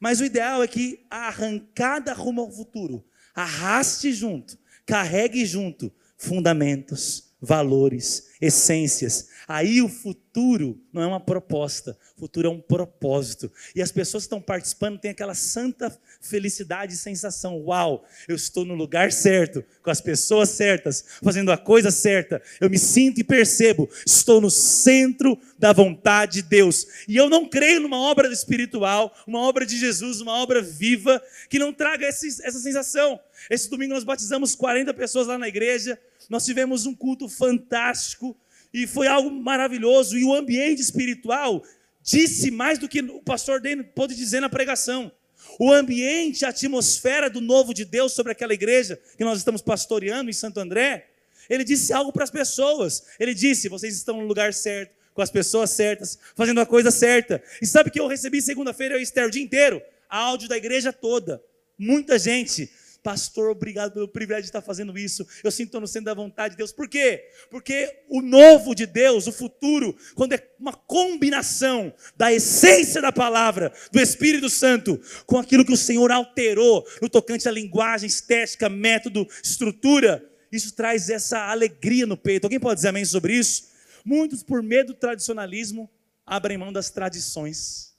Mas o ideal é que a arrancada rumo ao futuro arraste junto, carregue junto fundamentos, valores, essências. Aí o futuro não é uma proposta, o futuro é um propósito. E as pessoas que estão participando têm aquela santa felicidade e sensação: uau, eu estou no lugar certo, com as pessoas certas, fazendo a coisa certa. Eu me sinto e percebo, estou no centro da vontade de Deus. E eu não creio numa obra espiritual, uma obra de Jesus, uma obra viva, que não traga esse, essa sensação. Esse domingo nós batizamos 40 pessoas lá na igreja. Nós tivemos um culto fantástico e foi algo maravilhoso. E o ambiente espiritual disse mais do que o pastor Dane pôde dizer na pregação. O ambiente, a atmosfera do novo de Deus sobre aquela igreja que nós estamos pastoreando em Santo André, ele disse algo para as pessoas. Ele disse: vocês estão no lugar certo, com as pessoas certas, fazendo a coisa certa. E sabe que eu recebi segunda-feira, eu Esther, o dia inteiro? Áudio da igreja toda. Muita gente Pastor, obrigado pelo privilégio de estar fazendo isso. Eu sinto no centro da vontade de Deus. Por quê? Porque o novo de Deus, o futuro, quando é uma combinação da essência da palavra, do Espírito Santo, com aquilo que o Senhor alterou no tocante à linguagem, estética, método, estrutura, isso traz essa alegria no peito. Alguém pode dizer amém sobre isso? Muitos, por medo do tradicionalismo, abrem mão das tradições.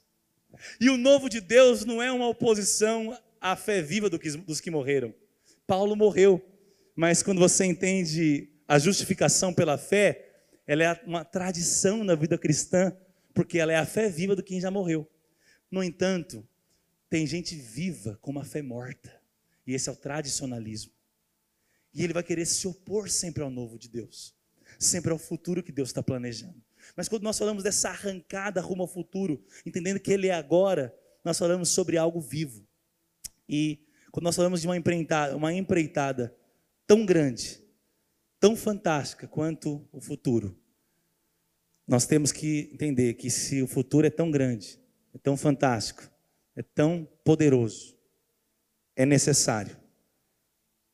E o novo de Deus não é uma oposição a fé viva dos que morreram. Paulo morreu, mas quando você entende a justificação pela fé, ela é uma tradição na vida cristã, porque ela é a fé viva do quem já morreu. No entanto, tem gente viva com uma fé morta, e esse é o tradicionalismo. E ele vai querer se opor sempre ao novo de Deus, sempre ao futuro que Deus está planejando. Mas quando nós falamos dessa arrancada rumo ao futuro, entendendo que ele é agora, nós falamos sobre algo vivo. E quando nós falamos de uma empreitada, uma empreitada tão grande, tão fantástica quanto o futuro, nós temos que entender que se o futuro é tão grande, é tão fantástico, é tão poderoso, é necessário,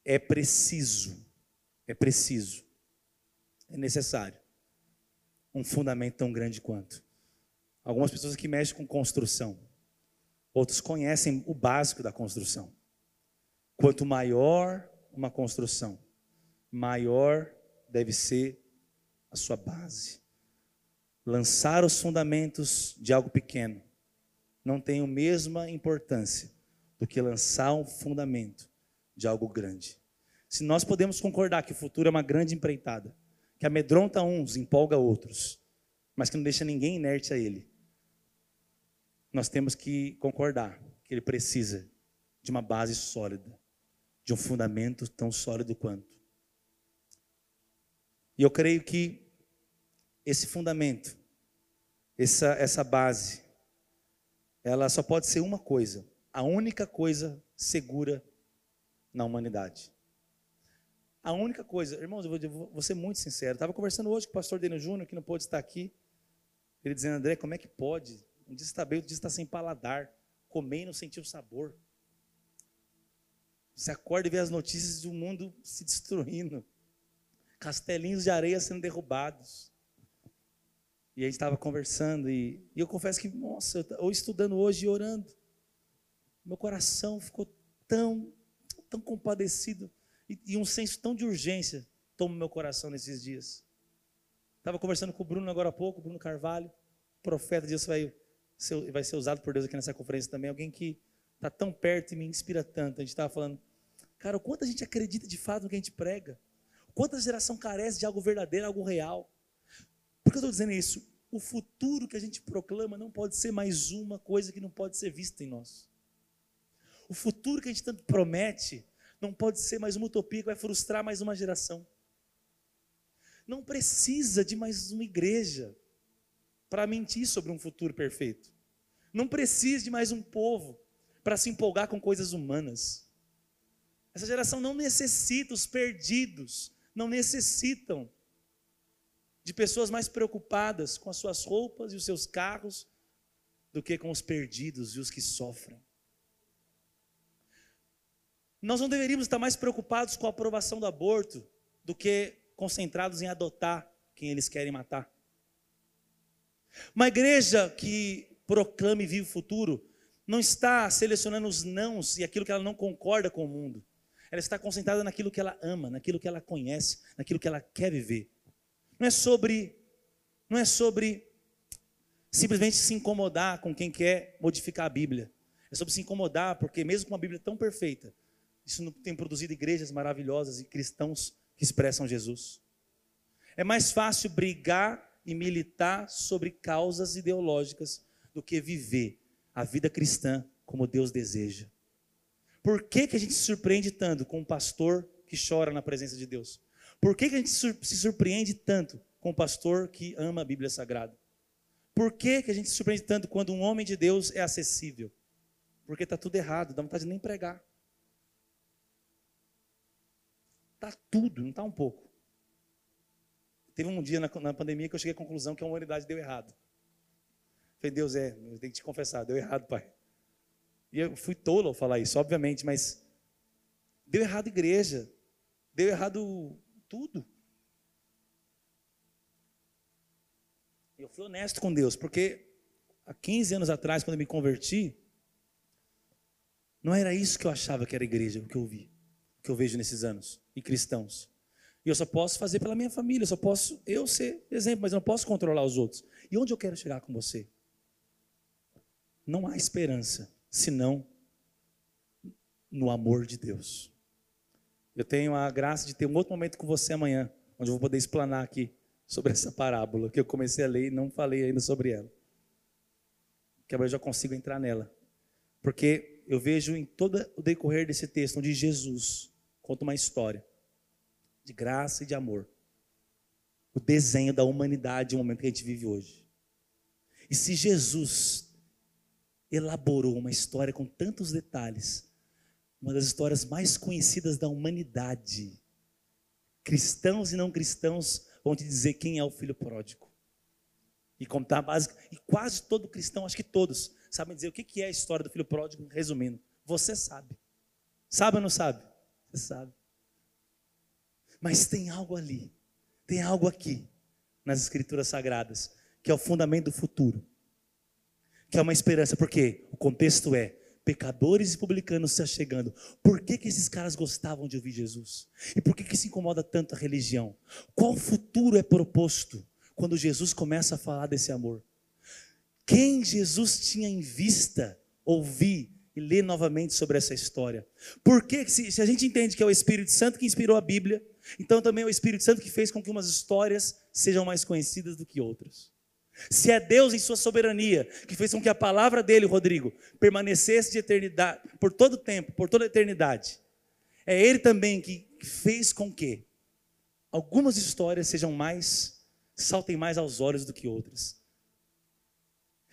é preciso, é preciso, é necessário um fundamento tão grande quanto. Algumas pessoas que mexem com construção, Outros conhecem o básico da construção. Quanto maior uma construção, maior deve ser a sua base. Lançar os fundamentos de algo pequeno não tem a mesma importância do que lançar um fundamento de algo grande. Se nós podemos concordar que o futuro é uma grande empreitada, que amedronta uns, empolga outros, mas que não deixa ninguém inerte a ele, nós temos que concordar que ele precisa de uma base sólida, de um fundamento tão sólido quanto. E eu creio que esse fundamento, essa, essa base, ela só pode ser uma coisa, a única coisa segura na humanidade. A única coisa, irmãos, eu vou, vou ser muito sincero. Estava conversando hoje com o pastor Deno Júnior, que não pôde estar aqui. Ele dizendo, André, como é que pode um dia está bem, outro dia está sem paladar. Comer e não sentir o sabor. Você acorda e vê as notícias do mundo *laughs* se destruindo. Castelinhos de areia sendo derrubados. E a gente estava conversando e, e, eu confesso que, nossa, eu, estudando hoje e orando, meu coração ficou tão, tão compadecido e, e um senso tão de urgência toma meu coração nesses dias. Estava conversando com o Bruno agora há pouco, Bruno Carvalho, profeta, Deus vai ser, vai ser usado por Deus aqui nessa conferência também, alguém que está tão perto e me inspira tanto. A gente estava falando, cara, o quanto a gente acredita de fato no que a gente prega, o quanto a geração carece de algo verdadeiro, algo real. Por que eu estou dizendo isso? O futuro que a gente proclama não pode ser mais uma coisa que não pode ser vista em nós. O futuro que a gente tanto promete não pode ser mais uma utopia que vai frustrar mais uma geração. Não precisa de mais uma igreja para mentir sobre um futuro perfeito. Não precisa de mais um povo para se empolgar com coisas humanas. Essa geração não necessita, os perdidos não necessitam de pessoas mais preocupadas com as suas roupas e os seus carros do que com os perdidos e os que sofrem. Nós não deveríamos estar mais preocupados com a aprovação do aborto do que concentrados em adotar quem eles querem matar. Uma igreja que proclame vive o futuro não está selecionando os nãos e aquilo que ela não concorda com o mundo. Ela está concentrada naquilo que ela ama, naquilo que ela conhece, naquilo que ela quer viver. Não é sobre não é sobre simplesmente se incomodar com quem quer modificar a Bíblia. É sobre se incomodar, porque mesmo com uma Bíblia tão perfeita, isso não tem produzido igrejas maravilhosas e cristãos que expressam Jesus. É mais fácil brigar e militar sobre causas ideológicas do que viver a vida cristã como Deus deseja. Por que, que a gente se surpreende tanto com um pastor que chora na presença de Deus? Por que, que a gente se surpreende tanto com um pastor que ama a Bíblia Sagrada? Por que, que a gente se surpreende tanto quando um homem de Deus é acessível? Porque está tudo errado, dá vontade de nem pregar. Está tudo, não está um pouco. Teve um dia na, na, pandemia que eu cheguei à conclusão que a humanidade deu errado. Falei, Deus, é, eu tenho que te confessar, deu errado, pai. E eu fui tolo ao falar isso, obviamente, mas deu errado igreja, deu errado tudo. Eu fui honesto com Deus, porque há 15 anos atrás, quando eu me converti, não era isso que eu achava que era igreja, o que eu vi, o que eu vejo nesses anos, e cristãos. E eu só posso fazer pela minha família, eu só posso eu ser exemplo, mas eu não posso controlar os outros. E onde eu quero chegar com você? Não há esperança senão no amor de Deus. Eu tenho a graça de ter um outro momento com você amanhã, onde eu vou poder explanar aqui sobre essa parábola que eu comecei a ler e não falei ainda sobre ela. Que agora eu já consigo entrar nela. Porque eu vejo em todo o decorrer desse texto onde Jesus conta uma história de graça e de amor. O desenho da humanidade, o momento que a gente vive hoje. E se Jesus elaborou uma história com tantos detalhes, uma das histórias mais conhecidas da humanidade, cristãos e não cristãos vão te dizer quem é o filho pródigo. E contar básico, e quase todo cristão, acho que todos, sabem dizer o que é a história do filho pródigo, resumindo. Você sabe. Sabe ou não sabe? Você sabe. Mas tem algo ali, tem algo aqui nas Escrituras Sagradas, que é o fundamento do futuro, que é uma esperança, porque o contexto é pecadores e publicanos se achegando. Por que, que esses caras gostavam de ouvir Jesus? E por que, que se incomoda tanto a religião? Qual futuro é proposto quando Jesus começa a falar desse amor? Quem Jesus tinha em vista ouvir e ler novamente sobre essa história? Por que, se, se a gente entende que é o Espírito Santo que inspirou a Bíblia, então também é o Espírito Santo que fez com que umas histórias sejam mais conhecidas do que outras. Se é Deus em sua soberania que fez com que a palavra dele, Rodrigo, permanecesse de eternidade, por todo o tempo, por toda a eternidade, é ele também que fez com que algumas histórias sejam mais, saltem mais aos olhos do que outras.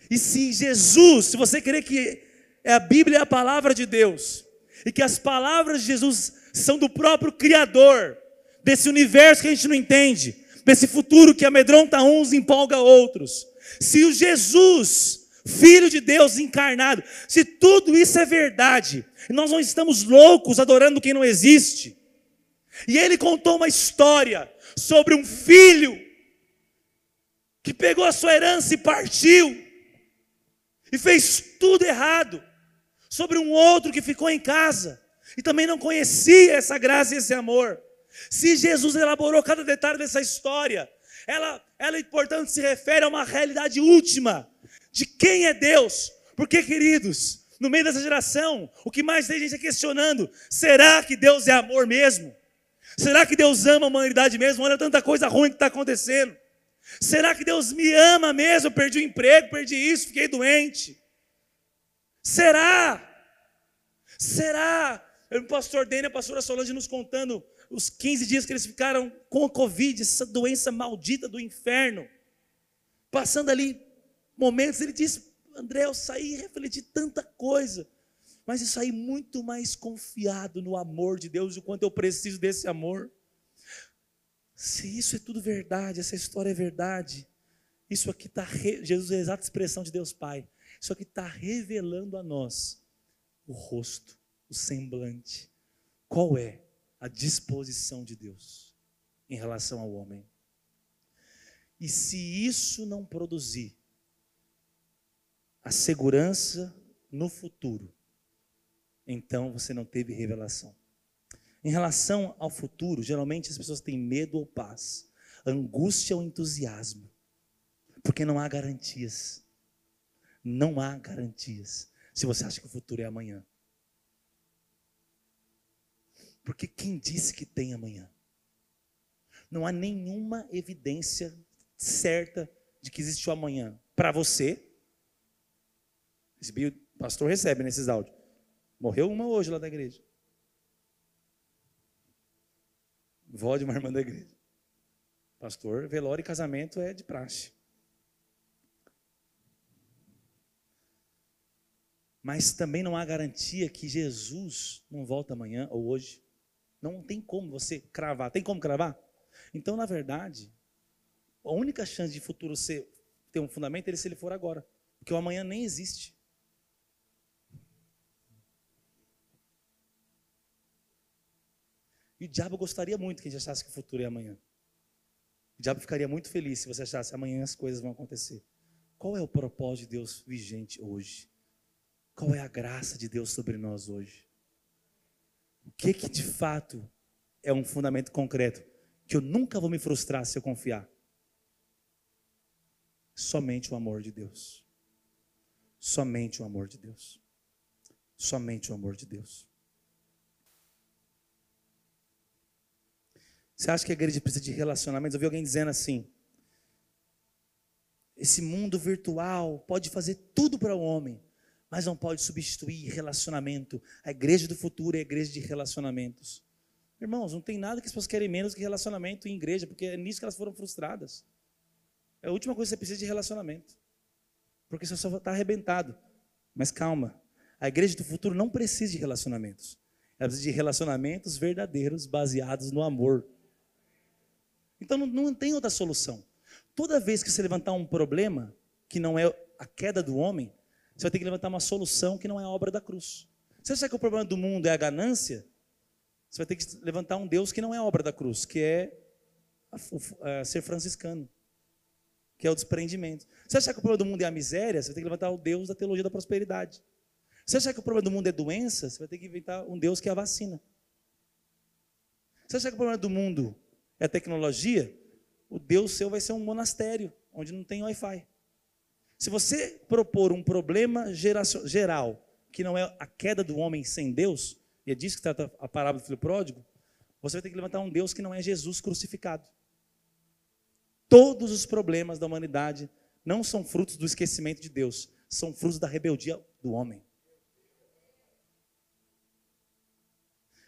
E se Jesus, se você querer que é a Bíblia é a palavra de Deus, e que as palavras de Jesus são do próprio Criador, desse universo que a gente não entende, desse futuro que amedronta uns e empolga outros. Se o Jesus, Filho de Deus encarnado, se tudo isso é verdade, nós não estamos loucos adorando quem não existe, e ele contou uma história sobre um filho que pegou a sua herança e partiu, e fez tudo errado, sobre um outro que ficou em casa e também não conhecia essa graça e esse amor. Se Jesus elaborou cada detalhe dessa história, ela, ela, portanto, se refere a uma realidade última de quem é Deus. Porque, queridos, no meio dessa geração, o que mais tem gente é questionando: será que Deus é amor mesmo? Será que Deus ama a humanidade mesmo? Olha tanta coisa ruim que está acontecendo. Será que Deus me ama mesmo? perdi o emprego, perdi isso, fiquei doente. Será? Será? O pastor Dene, a pastora Solange nos contando os 15 dias que eles ficaram com a Covid, essa doença maldita do inferno, passando ali momentos, ele disse: André, eu saí e refleti tanta coisa, mas eu saí muito mais confiado no amor de Deus, o quanto eu preciso desse amor. Se isso é tudo verdade, essa história é verdade, isso aqui está, Jesus é a exata expressão de Deus Pai, isso aqui está revelando a nós o rosto, o semblante. Qual é a disposição de Deus em relação ao homem. E se isso não produzir a segurança no futuro, então você não teve revelação. Em relação ao futuro, geralmente as pessoas têm medo ou paz. angústia ou entusiasmo, porque não há garantias. Não há garantias se você acha que o futuro é amanhã. Porque quem disse que tem amanhã? Não há nenhuma evidência certa de que existe o amanhã para você. o pastor recebe nesses áudios. Morreu uma hoje lá da igreja. Vó de uma irmã da igreja. Pastor, velório e casamento é de praxe. Mas também não há garantia que Jesus não volta amanhã ou hoje. Não tem como você cravar. Tem como cravar? Então, na verdade, a única chance de futuro ser, ter um fundamento é se ele for agora. Porque o amanhã nem existe. E o diabo gostaria muito que a gente achasse que o futuro é amanhã. O diabo ficaria muito feliz se você achasse amanhã as coisas vão acontecer. Qual é o propósito de Deus vigente hoje? Qual é a graça de Deus sobre nós hoje? O que que de fato é um fundamento concreto que eu nunca vou me frustrar se eu confiar? Somente o amor de Deus. Somente o amor de Deus. Somente o amor de Deus. Você acha que a igreja precisa de relacionamentos? Eu vi alguém dizendo assim: esse mundo virtual pode fazer tudo para o homem, mas não pode substituir relacionamento. A igreja do futuro é a igreja de relacionamentos. Irmãos, não tem nada que as pessoas querem menos que relacionamento em igreja, porque é nisso que elas foram frustradas. É a última coisa que você precisa de relacionamento. Porque você só está arrebentado. Mas calma, a igreja do futuro não precisa de relacionamentos. Ela precisa de relacionamentos verdadeiros, baseados no amor. Então não, não tem outra solução. Toda vez que você levantar um problema, que não é a queda do homem, você vai ter que levantar uma solução que não é a obra da cruz. Você acha que o problema do mundo é a ganância? Você vai ter que levantar um Deus que não é a obra da cruz, que é a, a, ser franciscano, que é o desprendimento. Você acha que o problema do mundo é a miséria? Você vai ter que levantar o Deus da teologia da prosperidade. Você acha que o problema do mundo é doença? Você vai ter que inventar um Deus que é a vacina. Você acha que o problema do mundo é a tecnologia, o Deus seu vai ser um monastério, onde não tem Wi-Fi. Se você propor um problema geral, que não é a queda do homem sem Deus, e é disso que trata a parábola do filho pródigo, você vai ter que levantar um Deus que não é Jesus crucificado. Todos os problemas da humanidade não são frutos do esquecimento de Deus, são frutos da rebeldia do homem.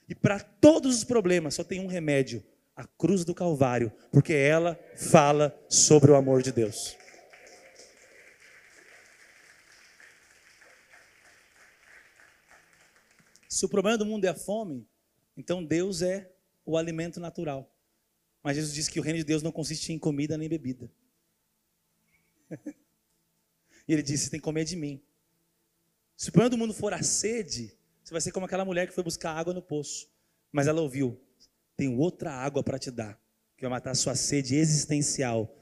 E para todos os problemas só tem um remédio: a cruz do Calvário, porque ela fala sobre o amor de Deus. Se o problema do mundo é a fome, então Deus é o alimento natural. Mas Jesus disse que o reino de Deus não consiste em comida nem bebida. *laughs* e ele disse: tem que comer de mim. Se o problema do mundo for a sede, você vai ser como aquela mulher que foi buscar água no poço. Mas ela ouviu: tenho outra água para te dar, que vai matar a sua sede existencial.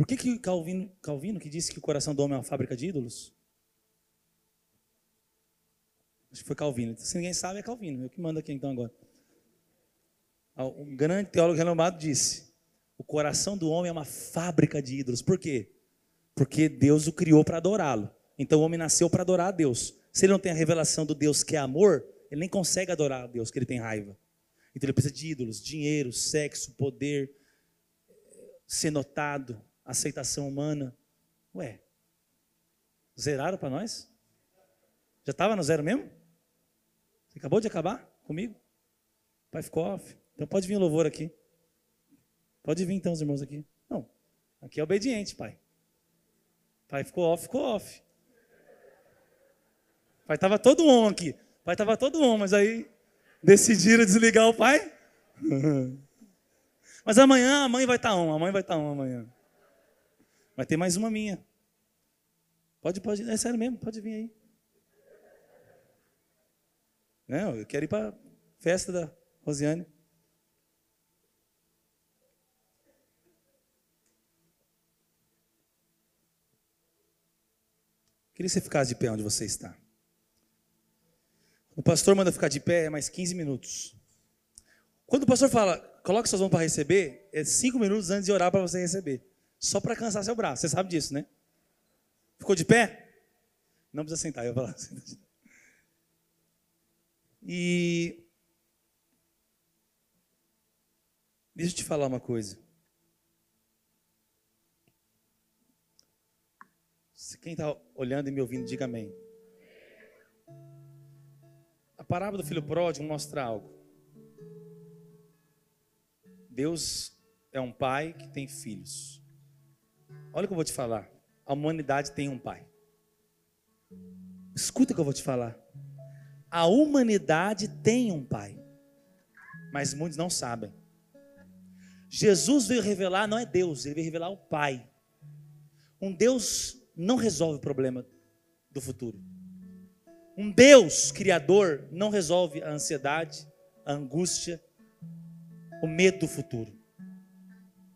Por que, que Calvino, Calvino, que disse que o coração do homem é uma fábrica de ídolos? Acho que foi Calvino. Se ninguém sabe, é Calvino. Eu que mando aqui então agora. Um grande teólogo renomado disse: o coração do homem é uma fábrica de ídolos. Por quê? Porque Deus o criou para adorá-lo. Então o homem nasceu para adorar a Deus. Se ele não tem a revelação do Deus que é amor, ele nem consegue adorar a Deus, que ele tem raiva. Então ele precisa de ídolos, dinheiro, sexo, poder, ser notado, aceitação humana. Ué, zeraram para nós? Já estava no zero mesmo? Você acabou de acabar comigo? Pai ficou off. Então pode vir o louvor aqui. Pode vir então os irmãos aqui. Não, aqui é obediente, pai. Pai ficou off, ficou off pai estava todo on aqui. Pai estava todo on, mas aí decidiram desligar o pai. *laughs* Mas amanhã a mãe vai estar tá on, a mãe vai estar tá on amanhã. Vai ter mais uma minha. Pode, pode, é sério mesmo, pode vir aí. Não, eu quero ir para festa da Rosiane. Queria que você ficasse de pé onde você está. O pastor manda ficar de pé mais 15 minutos. Quando o pastor fala, coloque suas mãos para receber, é 5 minutos antes de orar para você receber. Só para cansar seu braço. Você sabe disso, né? Ficou de pé? Não precisa sentar, eu vou falar. E deixa eu te falar uma coisa. Quem está olhando e me ouvindo, diga amém. A parábola do filho pródigo mostra algo. Deus é um pai que tem filhos. Olha o que eu vou te falar. A humanidade tem um pai. Escuta o que eu vou te falar. A humanidade tem um pai. Mas muitos não sabem. Jesus veio revelar, não é Deus, ele veio revelar o Pai. Um Deus não resolve o problema do futuro. Um Deus criador não resolve a ansiedade, a angústia, o medo do futuro.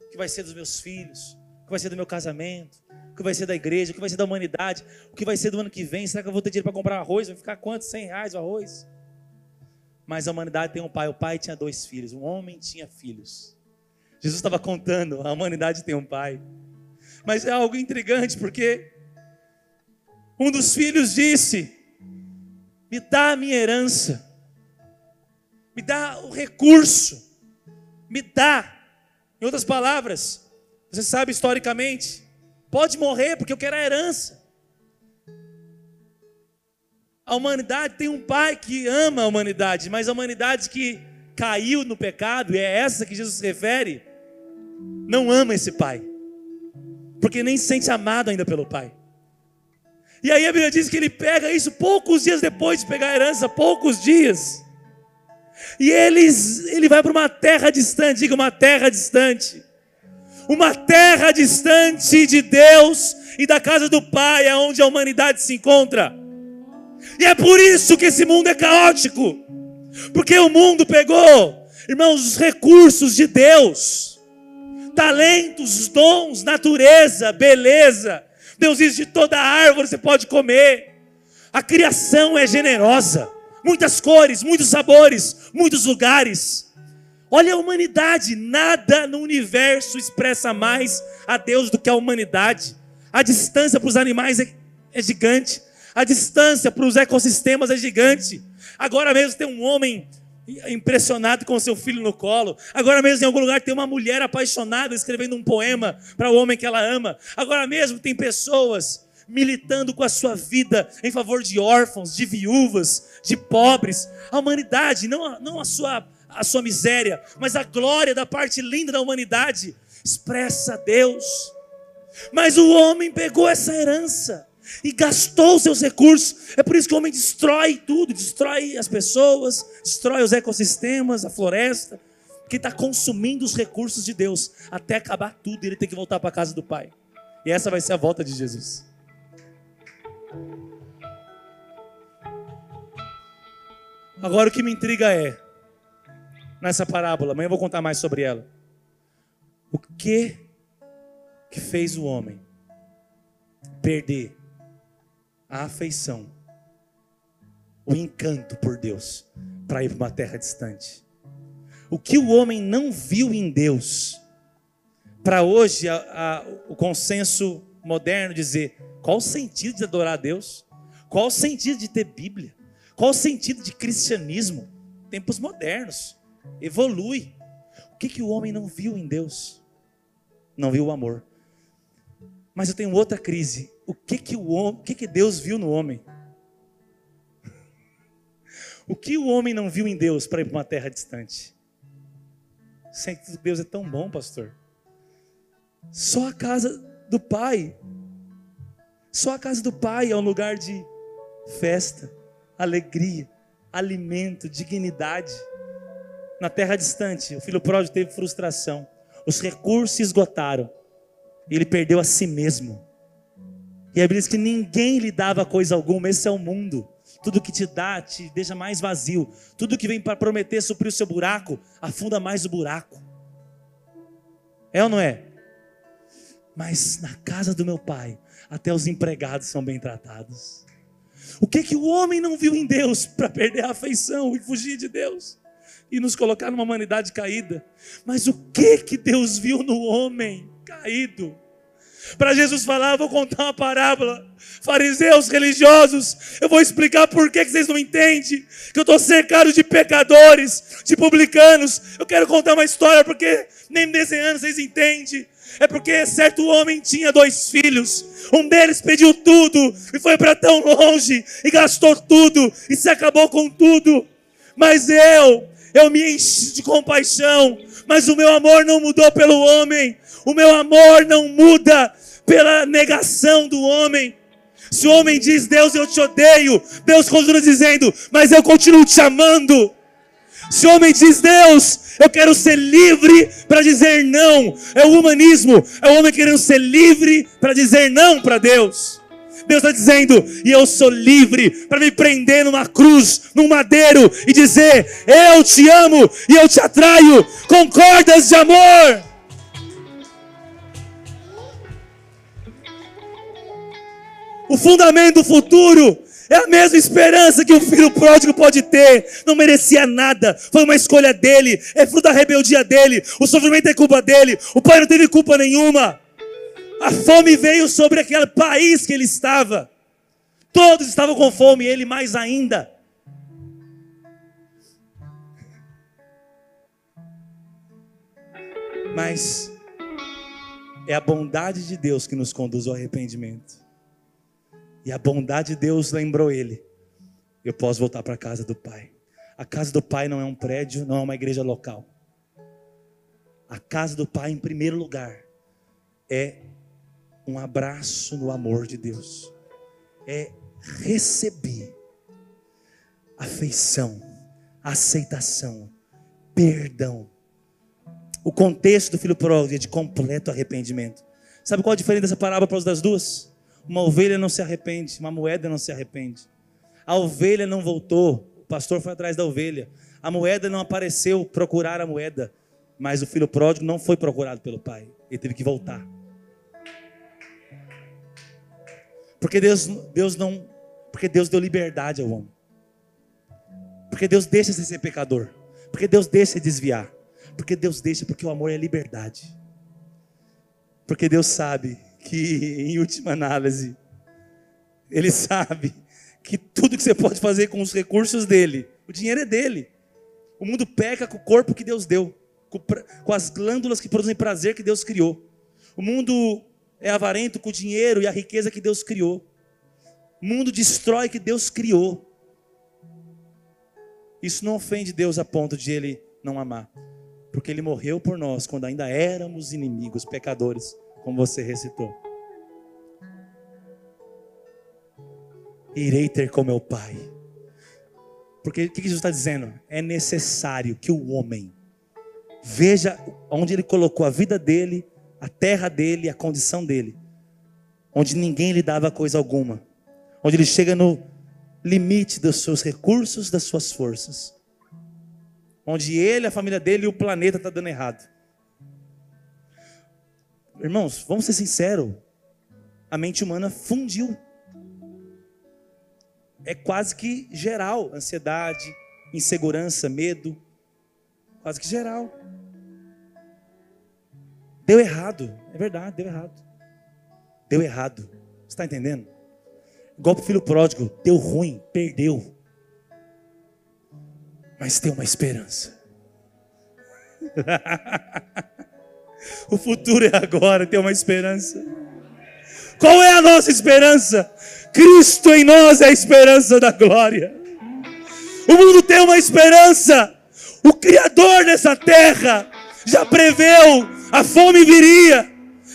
O que vai ser dos meus filhos? O que vai ser do meu casamento? O que vai ser da igreja? O que vai ser da humanidade? O que vai ser do ano que vem? Será que eu vou ter dinheiro para comprar arroz? Vai ficar quanto? 100 reais o arroz? Mas a humanidade tem um pai. O pai tinha dois filhos. Um homem tinha filhos. Jesus estava contando. A humanidade tem um pai. Mas é algo intrigante porque um dos filhos disse: Me dá a minha herança, me dá o recurso, me dá. Em outras palavras, você sabe historicamente, pode morrer porque eu quero a herança. A humanidade tem um pai que ama a humanidade, mas a humanidade que caiu no pecado, e é essa que Jesus se refere, não ama esse pai, porque nem se sente amado ainda pelo pai. E aí a Bíblia diz que ele pega isso poucos dias depois de pegar a herança, poucos dias. E eles, ele vai para uma terra distante, diga uma terra distante. Uma terra distante de Deus e da casa do Pai, é onde a humanidade se encontra. E é por isso que esse mundo é caótico. Porque o mundo pegou, irmãos, os recursos de Deus, talentos, dons, natureza, beleza, Deus diz: de toda árvore você pode comer. A criação é generosa, muitas cores, muitos sabores, muitos lugares. Olha a humanidade, nada no universo expressa mais a Deus do que a humanidade. A distância para os animais é, é gigante, a distância para os ecossistemas é gigante. Agora mesmo tem um homem impressionado com seu filho no colo. Agora mesmo em algum lugar tem uma mulher apaixonada escrevendo um poema para o homem que ela ama. Agora mesmo tem pessoas militando com a sua vida em favor de órfãos, de viúvas, de pobres. A humanidade, não não a sua a sua miséria, mas a glória da parte linda da humanidade expressa Deus. Mas o homem pegou essa herança e gastou seus recursos. É por isso que o homem destrói tudo, destrói as pessoas, destrói os ecossistemas, a floresta, que está consumindo os recursos de Deus até acabar tudo e ele tem que voltar para a casa do Pai. E essa vai ser a volta de Jesus. Agora o que me intriga é, nessa parábola, amanhã eu vou contar mais sobre ela. O que que fez o homem perder a afeição, o encanto por Deus, para ir para uma terra distante. O que o homem não viu em Deus, para hoje a, a, o consenso moderno dizer: qual o sentido de adorar a Deus? Qual o sentido de ter Bíblia? Qual o sentido de cristianismo? Tempos modernos, evolui. O que, que o homem não viu em Deus? Não viu o amor. Mas eu tenho outra crise o que que o o que que Deus viu no homem? *laughs* O que o homem não viu em Deus para ir para uma terra distante? que Deus é tão bom, pastor. Só a casa do Pai. Só a casa do Pai é um lugar de festa, alegria, alimento, dignidade. Na terra distante, o filho pródigo teve frustração. Os recursos se esgotaram. Ele perdeu a si mesmo. E a Bíblia diz que ninguém lhe dava coisa alguma, esse é o mundo. Tudo que te dá te deixa mais vazio. Tudo que vem para prometer suprir o seu buraco, afunda mais o buraco. É ou não é? Mas na casa do meu pai, até os empregados são bem tratados. O que que o homem não viu em Deus para perder a afeição e fugir de Deus e nos colocar numa humanidade caída? Mas o que que Deus viu no homem caído? Para Jesus falar, vou contar uma parábola. Fariseus religiosos, eu vou explicar por que vocês não entendem. Que eu estou cercado de pecadores, de publicanos. Eu quero contar uma história porque nem desenhando vocês entendem. É porque certo homem tinha dois filhos. Um deles pediu tudo e foi para tão longe e gastou tudo e se acabou com tudo. Mas eu, eu me enchi de compaixão. Mas o meu amor não mudou pelo homem. O meu amor não muda pela negação do homem. Se o homem diz, Deus, eu te odeio, Deus continua dizendo, mas eu continuo te amando. Se o homem diz, Deus, eu quero ser livre para dizer não, é o humanismo, é o homem querendo ser livre para dizer não para Deus. Deus está dizendo, e eu sou livre para me prender numa cruz, num madeiro, e dizer: Eu te amo e eu te atraio com cordas de amor. O fundamento do futuro é a mesma esperança que o filho pródigo pode ter. Não merecia nada, foi uma escolha dele, é fruto da rebeldia dele. O sofrimento é culpa dele, o pai não teve culpa nenhuma. A fome veio sobre aquele país que ele estava. Todos estavam com fome, ele mais ainda. Mas é a bondade de Deus que nos conduz ao arrependimento. E a bondade de Deus lembrou ele. Eu posso voltar para a casa do Pai. A casa do Pai não é um prédio, não é uma igreja local. A casa do Pai, em primeiro lugar, é um abraço no amor de Deus. É receber afeição, aceitação, perdão. O contexto do filho pródigo é de completo arrependimento. Sabe qual a diferença dessa parábola para as das duas? Uma ovelha não se arrepende, uma moeda não se arrepende. A ovelha não voltou, o pastor foi atrás da ovelha. A moeda não apareceu procurar a moeda, mas o filho pródigo não foi procurado pelo pai, ele teve que voltar. Porque Deus, Deus não, porque Deus deu liberdade ao homem. Porque Deus deixa você ser pecador. Porque Deus deixa desviar. Porque Deus deixa porque o amor é liberdade. Porque Deus sabe que, em última análise, ele sabe que tudo que você pode fazer com os recursos dele, o dinheiro é dele. O mundo peca com o corpo que Deus deu, com as glândulas que produzem prazer que Deus criou. O mundo é avarento com o dinheiro e a riqueza que Deus criou. O mundo destrói que Deus criou. Isso não ofende Deus a ponto de ele não amar, porque ele morreu por nós quando ainda éramos inimigos, pecadores como você recitou. Irei ter com meu pai. Porque o que Jesus está dizendo? É necessário que o homem veja onde ele colocou a vida dele, a terra dele, a condição dele, onde ninguém lhe dava coisa alguma, onde ele chega no limite dos seus recursos, das suas forças, onde ele, a família dele e o planeta está dando errado. Irmãos, vamos ser sinceros. A mente humana fundiu. É quase que geral, ansiedade, insegurança, medo, quase que geral. Deu errado, é verdade, deu errado. Deu errado. Você está entendendo? Igual para o filho pródigo, deu ruim, perdeu. Mas tem uma esperança. *laughs* O futuro é agora, tem uma esperança. Qual é a nossa esperança? Cristo em nós é a esperança da glória. O mundo tem uma esperança. O Criador dessa terra já preveu: a fome viria,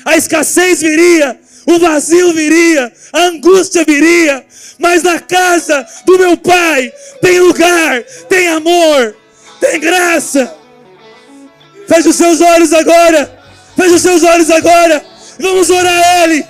a escassez viria, o vazio viria, a angústia viria. Mas na casa do meu Pai tem lugar, tem amor, tem graça. Feche os seus olhos agora. Feche os seus olhos agora. Vamos orar a Ele.